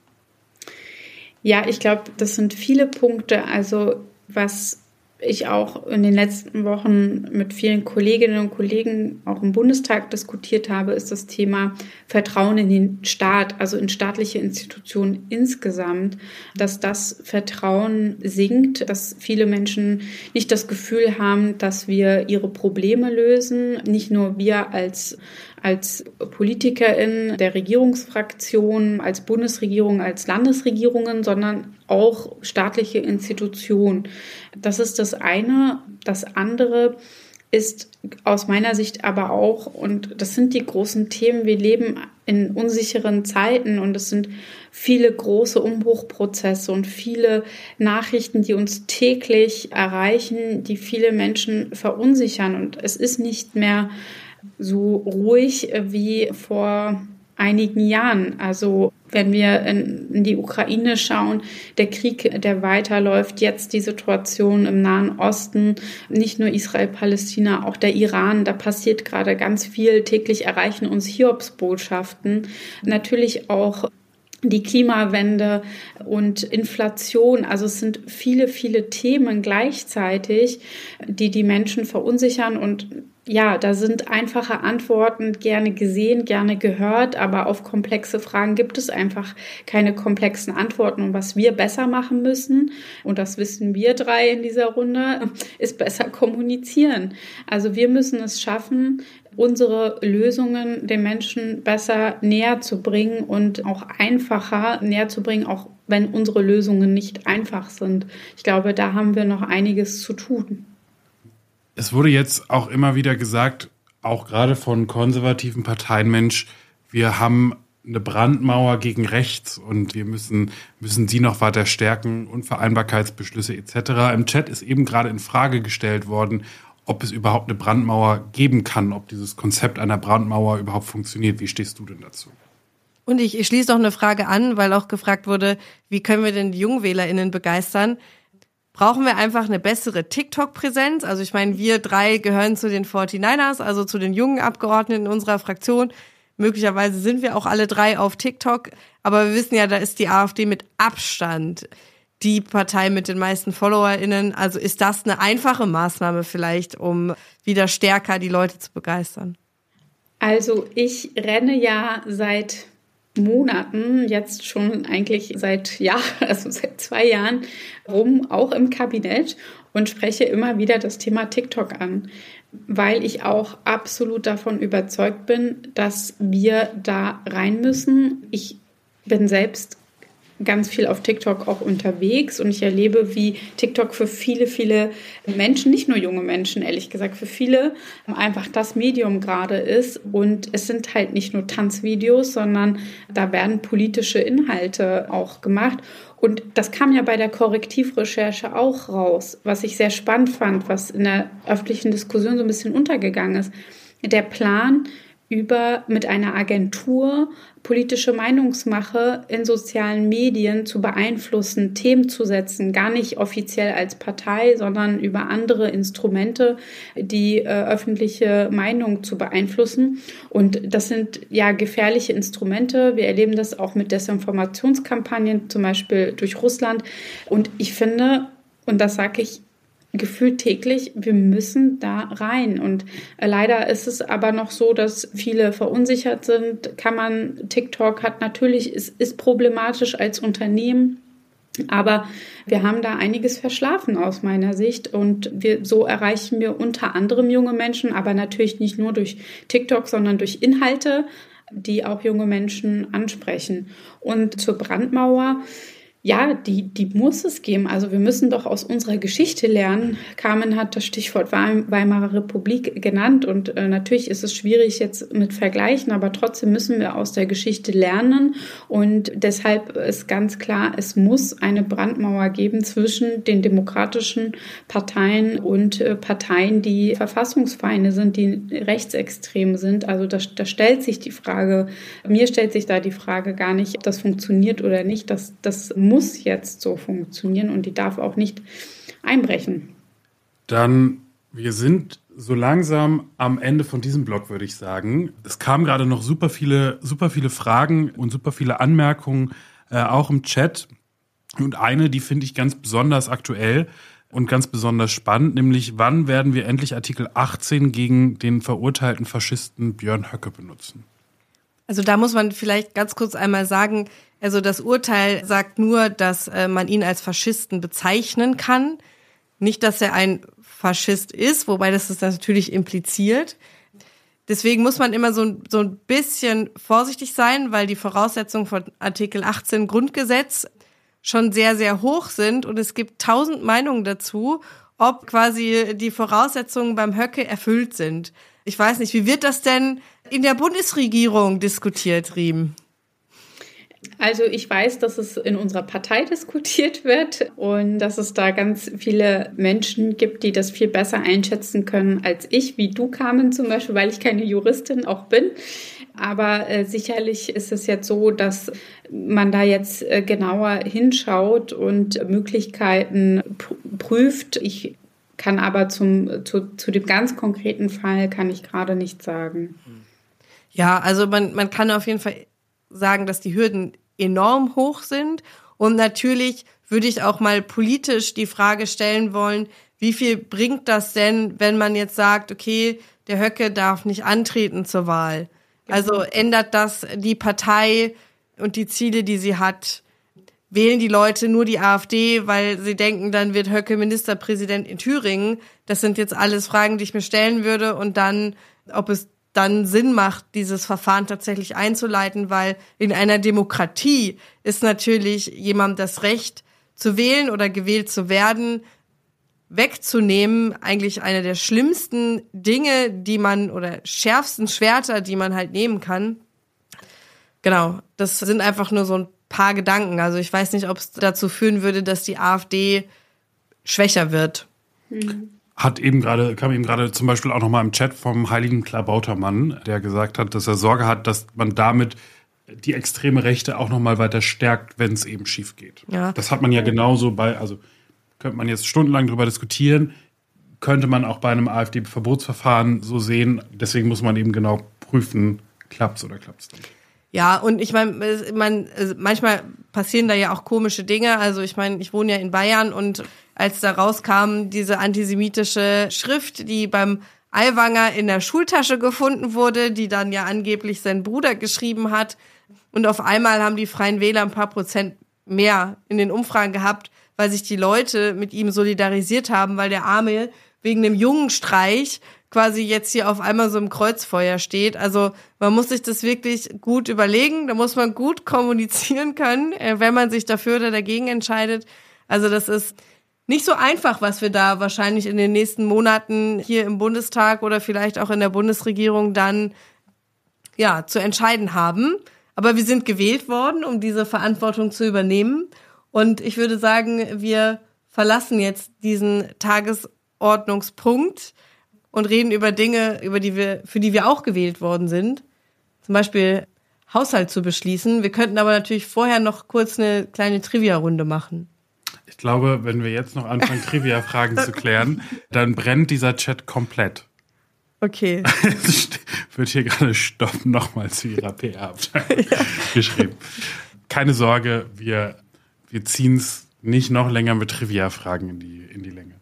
Ja, ich glaube, das sind viele Punkte. Also was ich auch in den letzten Wochen mit vielen Kolleginnen und Kollegen auch im Bundestag diskutiert habe, ist das Thema Vertrauen in den Staat, also in staatliche Institutionen insgesamt, dass das Vertrauen sinkt, dass viele Menschen nicht das Gefühl haben, dass wir ihre Probleme lösen, nicht nur wir als als Politikerin der Regierungsfraktion, als Bundesregierung, als Landesregierungen, sondern auch staatliche Institutionen. Das ist das eine. Das andere ist aus meiner Sicht aber auch, und das sind die großen Themen, wir leben in unsicheren Zeiten und es sind viele große Umbruchprozesse und viele Nachrichten, die uns täglich erreichen, die viele Menschen verunsichern. Und es ist nicht mehr so ruhig wie vor einigen Jahren. Also wenn wir in, die Ukraine schauen, der Krieg, der weiterläuft, jetzt die Situation im Nahen Osten, nicht nur Israel-Palästina, auch der Iran, da passiert gerade ganz viel. Täglich erreichen uns Hiobsbotschaften. Natürlich auch die Klimawende und Inflation. Also es sind viele, viele Themen gleichzeitig, die die Menschen verunsichern und ja, da sind einfache Antworten gerne gesehen, gerne gehört, aber auf komplexe Fragen gibt es einfach keine komplexen Antworten. Und was wir besser machen müssen, und das wissen wir drei in dieser Runde, ist besser kommunizieren. Also wir müssen es schaffen, unsere Lösungen den Menschen besser näher zu bringen und auch einfacher näher zu bringen, auch wenn unsere Lösungen nicht einfach sind. Ich glaube, da haben wir noch einiges zu tun. Es wurde jetzt auch immer wieder gesagt, auch gerade von konservativen Parteien, Mensch, wir haben eine Brandmauer gegen rechts und wir müssen, müssen sie noch weiter stärken, Unvereinbarkeitsbeschlüsse etc. Im Chat ist eben gerade in Frage gestellt worden, ob es überhaupt eine Brandmauer geben kann, ob dieses Konzept einer Brandmauer überhaupt funktioniert. Wie stehst du denn dazu? Und ich, ich schließe noch eine Frage an, weil auch gefragt wurde, wie können wir denn die JungwählerInnen begeistern? Brauchen wir einfach eine bessere TikTok-Präsenz. Also ich meine, wir drei gehören zu den 49ers, also zu den jungen Abgeordneten unserer Fraktion. Möglicherweise sind wir auch alle drei auf TikTok, aber wir wissen ja, da ist die AfD mit Abstand die Partei mit den meisten FollowerInnen. Also ist das eine einfache Maßnahme vielleicht, um wieder stärker die Leute zu begeistern? Also ich renne ja seit Monaten, jetzt schon eigentlich seit Jahren, also seit zwei Jahren rum, auch im Kabinett und spreche immer wieder das Thema TikTok an, weil ich auch absolut davon überzeugt bin, dass wir da rein müssen. Ich bin selbst ganz viel auf TikTok auch unterwegs und ich erlebe, wie TikTok für viele, viele Menschen, nicht nur junge Menschen, ehrlich gesagt, für viele einfach das Medium gerade ist. Und es sind halt nicht nur Tanzvideos, sondern da werden politische Inhalte auch gemacht. Und das kam ja bei der Korrektivrecherche auch raus, was ich sehr spannend fand, was in der öffentlichen Diskussion so ein bisschen untergegangen ist. Der Plan, über mit einer Agentur politische Meinungsmache in sozialen Medien zu beeinflussen, Themen zu setzen, gar nicht offiziell als Partei, sondern über andere Instrumente die äh, öffentliche Meinung zu beeinflussen. Und das sind ja gefährliche Instrumente. Wir erleben das auch mit Desinformationskampagnen, zum Beispiel durch Russland. Und ich finde, und das sage ich gefühlt täglich, wir müssen da rein. Und äh, leider ist es aber noch so, dass viele verunsichert sind. Kann man, TikTok hat natürlich, ist, ist problematisch als Unternehmen. Aber wir haben da einiges verschlafen aus meiner Sicht und wir, so erreichen wir unter anderem junge Menschen, aber natürlich nicht nur durch TikTok, sondern durch Inhalte, die auch junge Menschen ansprechen. Und zur Brandmauer ja, die, die muss es geben. Also wir müssen doch aus unserer Geschichte lernen. Carmen hat das Stichwort Weimarer Republik genannt und äh, natürlich ist es schwierig jetzt mit Vergleichen, aber trotzdem müssen wir aus der Geschichte lernen und deshalb ist ganz klar, es muss eine Brandmauer geben zwischen den demokratischen Parteien und äh, Parteien, die Verfassungsfeinde sind, die rechtsextrem sind. Also da, da stellt sich die Frage, mir stellt sich da die Frage gar nicht, ob das funktioniert oder nicht. Das, das jetzt so funktionieren und die darf auch nicht einbrechen. Dann, wir sind so langsam am Ende von diesem Blog, würde ich sagen. Es kamen gerade noch super viele, super viele Fragen und super viele Anmerkungen, äh, auch im Chat. Und eine, die finde ich ganz besonders aktuell und ganz besonders spannend, nämlich wann werden wir endlich Artikel 18 gegen den verurteilten Faschisten Björn Höcke benutzen? Also da muss man vielleicht ganz kurz einmal sagen, also das Urteil sagt nur, dass äh, man ihn als Faschisten bezeichnen kann. Nicht, dass er ein Faschist ist, wobei das ist natürlich impliziert. Deswegen muss man immer so, so ein bisschen vorsichtig sein, weil die Voraussetzungen von Artikel 18 Grundgesetz schon sehr, sehr hoch sind und es gibt tausend Meinungen dazu, ob quasi die Voraussetzungen beim Höcke erfüllt sind. Ich weiß nicht, wie wird das denn in der Bundesregierung diskutiert, Riem? Also ich weiß, dass es in unserer Partei diskutiert wird und dass es da ganz viele Menschen gibt, die das viel besser einschätzen können als ich, wie du, Carmen zum Beispiel, weil ich keine Juristin auch bin. Aber äh, sicherlich ist es jetzt so, dass man da jetzt äh, genauer hinschaut und Möglichkeiten prüft. Ich kann aber zum, zu, zu dem ganz konkreten Fall kann ich gerade nichts sagen. Ja, also man, man kann auf jeden Fall sagen, dass die Hürden enorm hoch sind. Und natürlich würde ich auch mal politisch die Frage stellen wollen, wie viel bringt das denn, wenn man jetzt sagt, okay, der Höcke darf nicht antreten zur Wahl. Also ändert das die Partei und die Ziele, die sie hat? Wählen die Leute nur die AfD, weil sie denken, dann wird Höcke Ministerpräsident in Thüringen? Das sind jetzt alles Fragen, die ich mir stellen würde. Und dann, ob es dann Sinn macht, dieses Verfahren tatsächlich einzuleiten, weil in einer Demokratie ist natürlich jemandem das Recht zu wählen oder gewählt zu werden, wegzunehmen, eigentlich eine der schlimmsten Dinge, die man oder schärfsten Schwerter, die man halt nehmen kann. Genau, das sind einfach nur so ein paar Gedanken. Also ich weiß nicht, ob es dazu führen würde, dass die AfD schwächer wird. Hat eben gerade, kam eben gerade zum Beispiel auch nochmal im Chat vom heiligen Klabautermann, der gesagt hat, dass er Sorge hat, dass man damit die extreme Rechte auch nochmal weiter stärkt, wenn es eben schief geht. Ja. Das hat man ja genauso bei, also könnte man jetzt stundenlang darüber diskutieren, könnte man auch bei einem AfD-Verbotsverfahren so sehen. Deswegen muss man eben genau prüfen, klappt es oder klappt es nicht. Ja, und ich meine, man, also manchmal passieren da ja auch komische Dinge. Also ich meine, ich wohne ja in Bayern und als da rauskam diese antisemitische Schrift, die beim Aiwanger in der Schultasche gefunden wurde, die dann ja angeblich sein Bruder geschrieben hat. Und auf einmal haben die Freien Wähler ein paar Prozent mehr in den Umfragen gehabt, weil sich die Leute mit ihm solidarisiert haben, weil der Arme wegen dem jungen Streich quasi jetzt hier auf einmal so im Kreuzfeuer steht. Also man muss sich das wirklich gut überlegen, da muss man gut kommunizieren können, äh, wenn man sich dafür oder dagegen entscheidet. Also das ist nicht so einfach, was wir da wahrscheinlich in den nächsten Monaten hier im Bundestag oder vielleicht auch in der Bundesregierung dann ja zu entscheiden haben. Aber wir sind gewählt worden, um diese Verantwortung zu übernehmen. Und ich würde sagen, wir verlassen jetzt diesen Tagesordnungspunkt und reden über Dinge, über die wir, für die wir auch gewählt worden sind. Zum Beispiel Haushalt zu beschließen. Wir könnten aber natürlich vorher noch kurz eine kleine Trivia-Runde machen. Ich glaube, wenn wir jetzt noch anfangen, Trivia-Fragen zu klären, dann brennt dieser Chat komplett. Okay. Es wird hier gerade Stopp nochmal zu ihrer PR-Abteilung geschrieben. Keine Sorge, wir, wir ziehen es nicht noch länger mit Trivia-Fragen in die, in die Länge.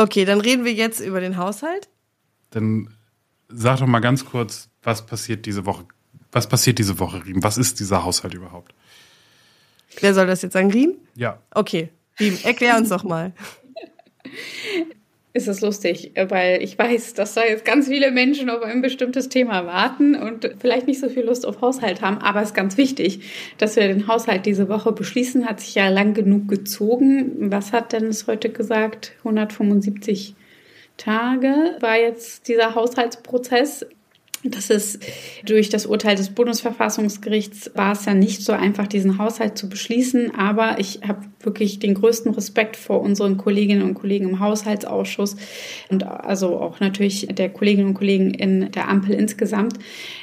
Okay, dann reden wir jetzt über den Haushalt. Dann sag doch mal ganz kurz, was passiert diese Woche? Was passiert diese Woche, Riem? Was ist dieser Haushalt überhaupt? Wer soll das jetzt sagen? Riem? Ja. Okay, Riem, erklär uns doch mal. ist es lustig, weil ich weiß, dass da jetzt ganz viele Menschen auf ein bestimmtes Thema warten und vielleicht nicht so viel Lust auf Haushalt haben. Aber es ist ganz wichtig, dass wir den Haushalt diese Woche beschließen. Hat sich ja lang genug gezogen. Was hat Dennis heute gesagt? 175 Tage war jetzt dieser Haushaltsprozess. Das ist durch das Urteil des Bundesverfassungsgerichts war es ja nicht so einfach, diesen Haushalt zu beschließen. Aber ich habe wirklich den größten Respekt vor unseren Kolleginnen und Kollegen im Haushaltsausschuss und also auch natürlich der Kolleginnen und Kollegen in der Ampel insgesamt,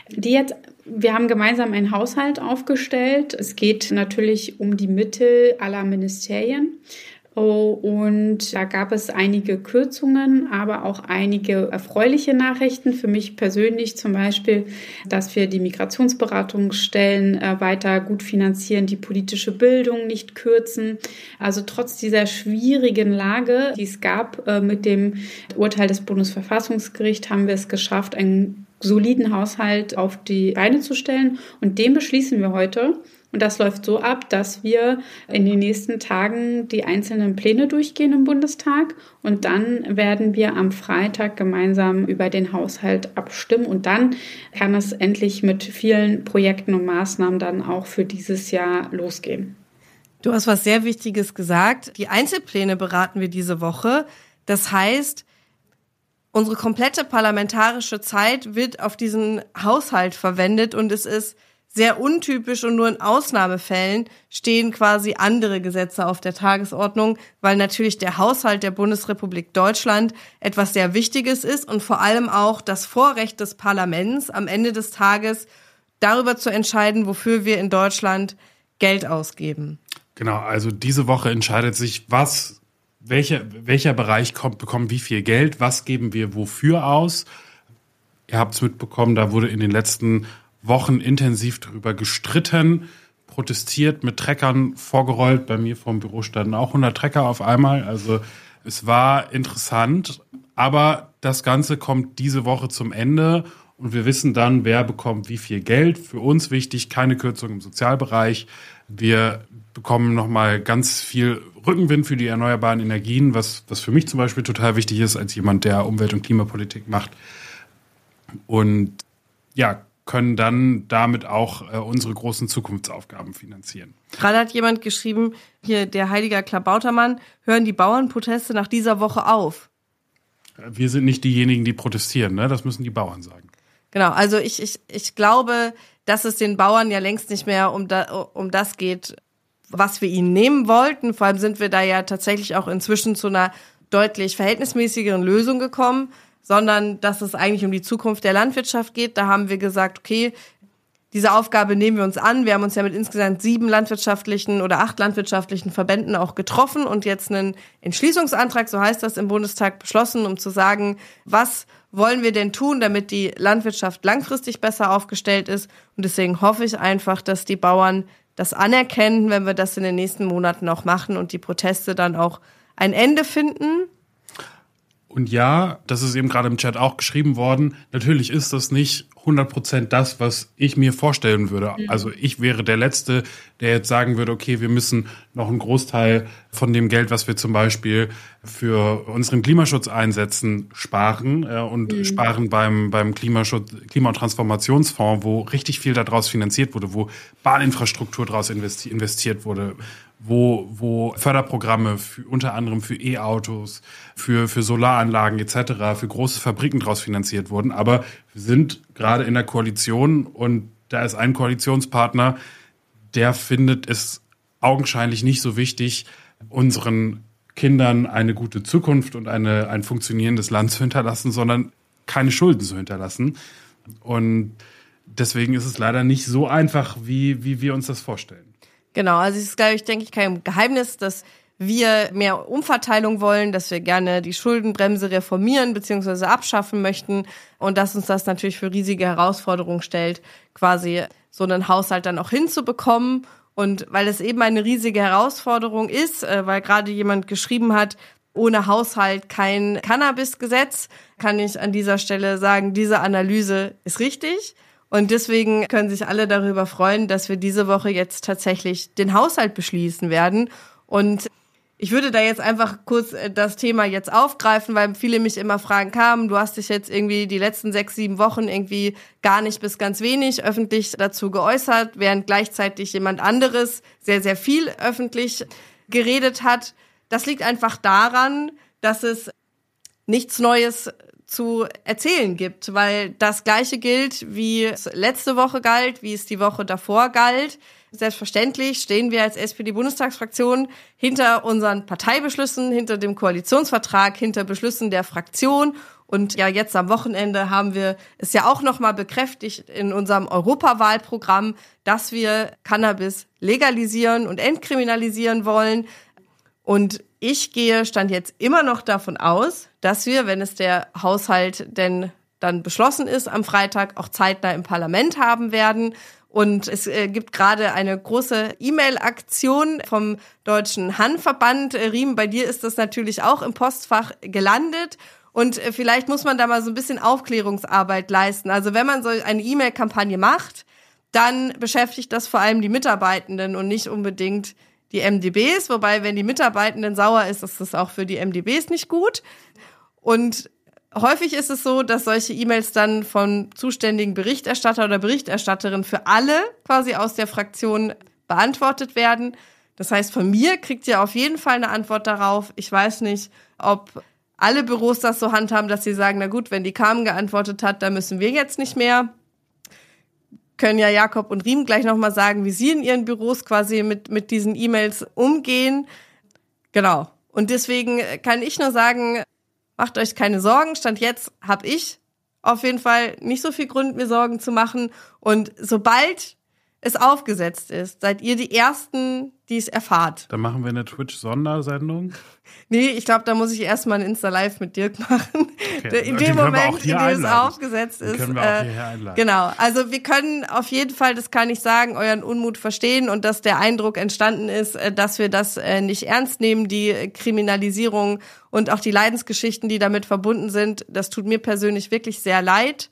die jetzt wir haben gemeinsam einen Haushalt aufgestellt. Es geht natürlich um die Mittel aller Ministerien. Und da gab es einige Kürzungen, aber auch einige erfreuliche Nachrichten. Für mich persönlich zum Beispiel, dass wir die Migrationsberatungsstellen äh, weiter gut finanzieren, die politische Bildung nicht kürzen. Also trotz dieser schwierigen Lage, die es gab äh, mit dem Urteil des Bundesverfassungsgerichts, haben wir es geschafft, einen soliden Haushalt auf die Beine zu stellen. Und den beschließen wir heute. Und das läuft so ab, dass wir in den nächsten Tagen die einzelnen Pläne durchgehen im Bundestag und dann werden wir am Freitag gemeinsam über den Haushalt abstimmen und dann kann es endlich mit vielen Projekten und Maßnahmen dann auch für dieses Jahr losgehen. Du hast was sehr Wichtiges gesagt. Die Einzelpläne beraten wir diese Woche. Das heißt, unsere komplette parlamentarische Zeit wird auf diesen Haushalt verwendet und es ist sehr untypisch und nur in Ausnahmefällen stehen quasi andere Gesetze auf der Tagesordnung, weil natürlich der Haushalt der Bundesrepublik Deutschland etwas sehr Wichtiges ist und vor allem auch das Vorrecht des Parlaments am Ende des Tages darüber zu entscheiden, wofür wir in Deutschland Geld ausgeben. Genau, also diese Woche entscheidet sich, was, welcher, welcher Bereich kommt, bekommt wie viel Geld, was geben wir wofür aus. Ihr habt es mitbekommen, da wurde in den letzten Wochen intensiv darüber gestritten, protestiert, mit Treckern vorgerollt. Bei mir vor dem Büro standen auch 100 Trecker auf einmal. Also es war interessant, Aber das Ganze kommt diese Woche zum Ende und wir wissen dann, wer bekommt wie viel Geld. Für uns wichtig, keine Kürzung im Sozialbereich. Wir bekommen nochmal ganz viel Rückenwind für die erneuerbaren Energien, was, was für mich zum Beispiel total wichtig ist, als jemand, der Umwelt- und Klimapolitik macht. Und ja, können dann damit auch äh, unsere großen Zukunftsaufgaben finanzieren. Gerade hat jemand geschrieben, hier der Heiliger Klabautermann, hören die Bauernproteste nach dieser Woche auf. Wir sind nicht diejenigen, die protestieren, ne? Das müssen die Bauern sagen. Genau, also ich, ich, ich glaube, dass es den Bauern ja längst nicht mehr um, da, um das geht, was wir ihnen nehmen wollten. Vor allem sind wir da ja tatsächlich auch inzwischen zu einer deutlich verhältnismäßigeren Lösung gekommen, sondern dass es eigentlich um die Zukunft der Landwirtschaft geht. Da haben wir gesagt, okay, diese Aufgabe nehmen wir uns an. Wir haben uns ja mit insgesamt sieben landwirtschaftlichen oder acht landwirtschaftlichen Verbänden auch getroffen und jetzt einen Entschließungsantrag, so heißt das im Bundestag, beschlossen, um zu sagen, was wollen wir denn tun, damit die Landwirtschaft langfristig besser aufgestellt ist. Und deswegen hoffe ich einfach, dass die Bauern das anerkennen, wenn wir das in den nächsten Monaten auch machen und die Proteste dann auch ein Ende finden. Und ja, das ist eben gerade im Chat auch geschrieben worden. Natürlich ist das nicht 100% das, was ich mir vorstellen würde. Mhm. Also ich wäre der Letzte, der jetzt sagen würde, okay, wir müssen noch einen Großteil von dem Geld, was wir zum Beispiel für unseren Klimaschutz einsetzen, sparen äh, und mhm. sparen beim, beim Klimaschutz, Klima- und Transformationsfonds, wo richtig viel daraus finanziert wurde, wo Bahninfrastruktur daraus investi investiert wurde, wo, wo Förderprogramme für, unter anderem für E-Autos, für, für Solaranlagen etc., für große Fabriken daraus finanziert wurden. Aber wir sind gerade in der Koalition und da ist ein Koalitionspartner, der findet es augenscheinlich nicht so wichtig, unseren Kindern eine gute Zukunft und eine, ein funktionierendes Land zu hinterlassen, sondern keine Schulden zu hinterlassen. Und deswegen ist es leider nicht so einfach, wie, wie wir uns das vorstellen. Genau, also es ist, glaube ich, denke ich, kein Geheimnis, dass wir mehr Umverteilung wollen, dass wir gerne die Schuldenbremse reformieren bzw. abschaffen möchten und dass uns das natürlich für riesige Herausforderungen stellt, quasi so einen Haushalt dann auch hinzubekommen. Und weil es eben eine riesige Herausforderung ist, äh, weil gerade jemand geschrieben hat, ohne Haushalt kein Cannabis-Gesetz, kann ich an dieser Stelle sagen, diese Analyse ist richtig. Und deswegen können sich alle darüber freuen, dass wir diese Woche jetzt tatsächlich den Haushalt beschließen werden. Und ich würde da jetzt einfach kurz äh, das Thema jetzt aufgreifen, weil viele mich immer fragen kamen, du hast dich jetzt irgendwie die letzten sechs, sieben Wochen irgendwie gar nicht bis ganz wenig öffentlich dazu geäußert, während gleichzeitig jemand anderes sehr, sehr viel öffentlich geredet hat. Das liegt einfach daran, dass es nichts Neues zu erzählen gibt, weil das gleiche gilt, wie es letzte Woche galt, wie es die Woche davor galt. Selbstverständlich stehen wir als SPD-Bundestagsfraktion hinter unseren Parteibeschlüssen, hinter dem Koalitionsvertrag, hinter Beschlüssen der Fraktion. Und ja, jetzt am Wochenende haben wir es ja auch nochmal bekräftigt in unserem Europawahlprogramm, dass wir Cannabis legalisieren und entkriminalisieren wollen. Und ich gehe, stand jetzt immer noch davon aus, dass wir, wenn es der Haushalt denn dann beschlossen ist, am Freitag auch zeitnah im Parlament haben werden. Und es äh, gibt gerade eine große E-Mail-Aktion vom Deutschen Hanfverband. Äh, Riem, bei dir ist das natürlich auch im Postfach gelandet. Und äh, vielleicht muss man da mal so ein bisschen Aufklärungsarbeit leisten. Also wenn man so eine E-Mail-Kampagne macht, dann beschäftigt das vor allem die Mitarbeitenden und nicht unbedingt die MDBs, wobei, wenn die Mitarbeitenden sauer ist, ist das auch für die MDBs nicht gut. Und häufig ist es so, dass solche E-Mails dann von zuständigen Berichterstatter oder Berichterstatterin für alle quasi aus der Fraktion beantwortet werden. Das heißt, von mir kriegt ihr auf jeden Fall eine Antwort darauf. Ich weiß nicht, ob alle Büros das so handhaben, dass sie sagen, na gut, wenn die Carmen geantwortet hat, dann müssen wir jetzt nicht mehr können ja Jakob und Riem gleich nochmal sagen, wie sie in ihren Büros quasi mit, mit diesen E-Mails umgehen. Genau. Und deswegen kann ich nur sagen, macht euch keine Sorgen. Stand jetzt habe ich auf jeden Fall nicht so viel Grund, mir Sorgen zu machen. Und sobald es aufgesetzt ist, seid ihr die Ersten, die es erfahrt. Dann machen wir eine Twitch-Sondersendung. Nee, ich glaube, da muss ich erstmal ein Insta-Live mit Dirk machen. Okay. In dem Moment, in dem es aufgesetzt ist. können wir auch äh, hierher einladen. Genau. Also wir können auf jeden Fall, das kann ich sagen, euren Unmut verstehen und dass der Eindruck entstanden ist, äh, dass wir das äh, nicht ernst nehmen, die Kriminalisierung und auch die Leidensgeschichten, die damit verbunden sind. Das tut mir persönlich wirklich sehr leid.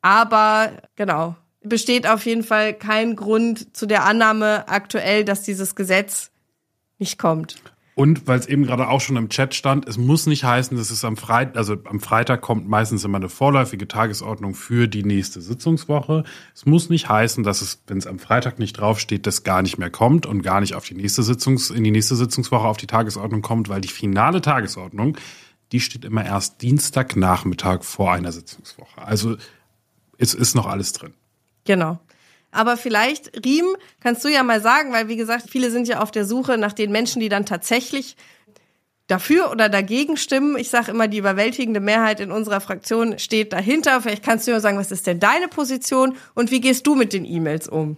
Aber genau, besteht auf jeden Fall kein Grund zu der Annahme aktuell, dass dieses Gesetz nicht kommt. Und weil es eben gerade auch schon im Chat stand, es muss nicht heißen, dass es am Freitag, also am Freitag kommt meistens immer eine vorläufige Tagesordnung für die nächste Sitzungswoche. Es muss nicht heißen, dass es, wenn es am Freitag nicht draufsteht, das gar nicht mehr kommt und gar nicht auf die nächste Sitzungs, in die nächste Sitzungswoche auf die Tagesordnung kommt, weil die finale Tagesordnung, die steht immer erst Dienstagnachmittag vor einer Sitzungswoche. Also es ist noch alles drin. Genau. Aber vielleicht, Riem, kannst du ja mal sagen, weil wie gesagt, viele sind ja auf der Suche nach den Menschen, die dann tatsächlich dafür oder dagegen stimmen. Ich sage immer, die überwältigende Mehrheit in unserer Fraktion steht dahinter. Vielleicht kannst du ja sagen, was ist denn deine Position und wie gehst du mit den E-Mails um?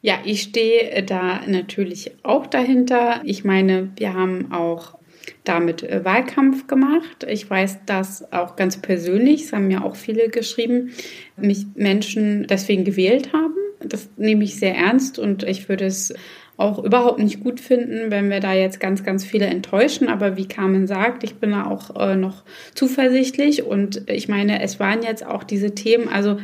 Ja, ich stehe da natürlich auch dahinter. Ich meine, wir haben auch damit äh, Wahlkampf gemacht. Ich weiß das auch ganz persönlich, es haben mir auch viele geschrieben, mich Menschen deswegen gewählt haben. Das nehme ich sehr ernst und ich würde es auch überhaupt nicht gut finden, wenn wir da jetzt ganz, ganz viele enttäuschen. Aber wie Carmen sagt, ich bin da auch äh, noch zuversichtlich und ich meine, es waren jetzt auch diese Themen, also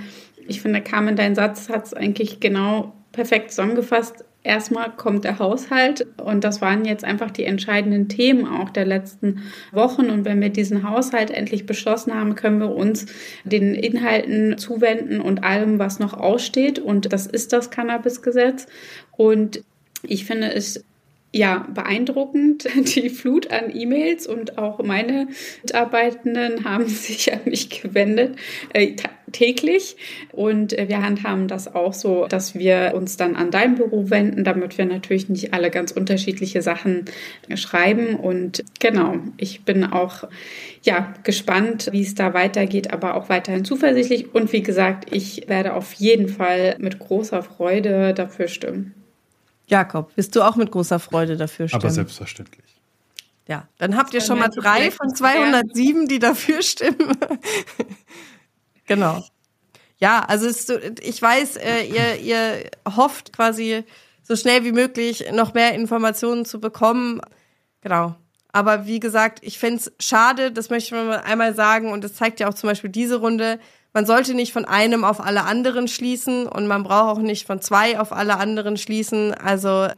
ich finde, Carmen, dein Satz hat es eigentlich genau perfekt zusammengefasst erstmal kommt der Haushalt und das waren jetzt einfach die entscheidenden Themen auch der letzten Wochen. Und wenn wir diesen Haushalt endlich beschlossen haben, können wir uns den Inhalten zuwenden und allem, was noch aussteht. Und das ist das Cannabis-Gesetz. Und ich finde es ja, beeindruckend, die Flut an E-Mails und auch meine Mitarbeitenden haben sich an mich gewendet, äh, täglich. Und äh, wir handhaben das auch so, dass wir uns dann an dein Büro wenden, damit wir natürlich nicht alle ganz unterschiedliche Sachen schreiben. Und genau, ich bin auch ja, gespannt, wie es da weitergeht, aber auch weiterhin zuversichtlich. Und wie gesagt, ich werde auf jeden Fall mit großer Freude dafür stimmen. Jakob, bist du auch mit großer Freude dafür stimmen? Aber selbstverständlich. Ja, dann habt ihr schon mal drei von 207, die dafür stimmen. genau. Ja, also es, ich weiß, äh, ihr, ihr hofft quasi so schnell wie möglich noch mehr Informationen zu bekommen. Genau. Aber wie gesagt, ich fände es schade, das möchte ich mal einmal sagen, und das zeigt ja auch zum Beispiel diese Runde, man sollte nicht von einem auf alle anderen schließen und man braucht auch nicht von zwei auf alle anderen schließen. Also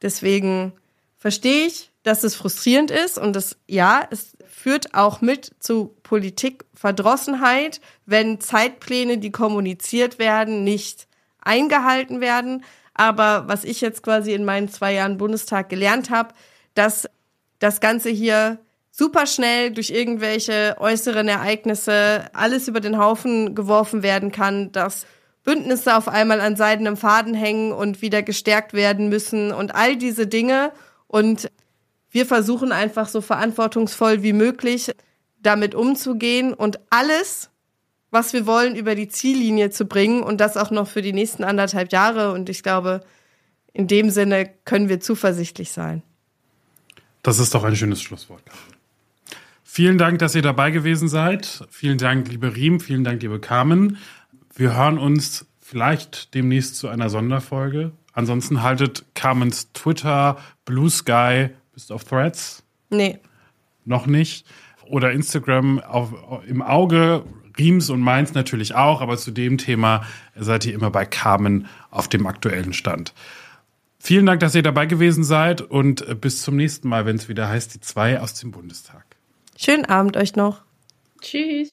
deswegen verstehe ich, dass es frustrierend ist und das, ja, es führt auch mit zu Politikverdrossenheit, wenn Zeitpläne, die kommuniziert werden, nicht eingehalten werden. Aber was ich jetzt quasi in meinen zwei Jahren Bundestag gelernt habe, dass das Ganze hier super schnell durch irgendwelche äußeren Ereignisse alles über den Haufen geworfen werden kann, dass Bündnisse auf einmal an seidenem Faden hängen und wieder gestärkt werden müssen und all diese Dinge. Und wir versuchen einfach so verantwortungsvoll wie möglich damit umzugehen und alles, was wir wollen, über die Ziellinie zu bringen und das auch noch für die nächsten anderthalb Jahre. Und ich glaube, in dem Sinne können wir zuversichtlich sein. Das ist doch ein schönes Schlusswort. Vielen Dank, dass ihr dabei gewesen seid. Vielen Dank, liebe Riem. Vielen Dank, liebe Carmen. Wir hören uns vielleicht demnächst zu einer Sonderfolge. Ansonsten haltet Carmens Twitter, Blue Sky, bist du auf Threads? Nee. Noch nicht. Oder Instagram auf, im Auge. Riems und meins natürlich auch, aber zu dem Thema seid ihr immer bei Carmen auf dem aktuellen Stand. Vielen Dank, dass ihr dabei gewesen seid und bis zum nächsten Mal, wenn es wieder heißt, die zwei aus dem Bundestag. Schönen Abend euch noch. Tschüss.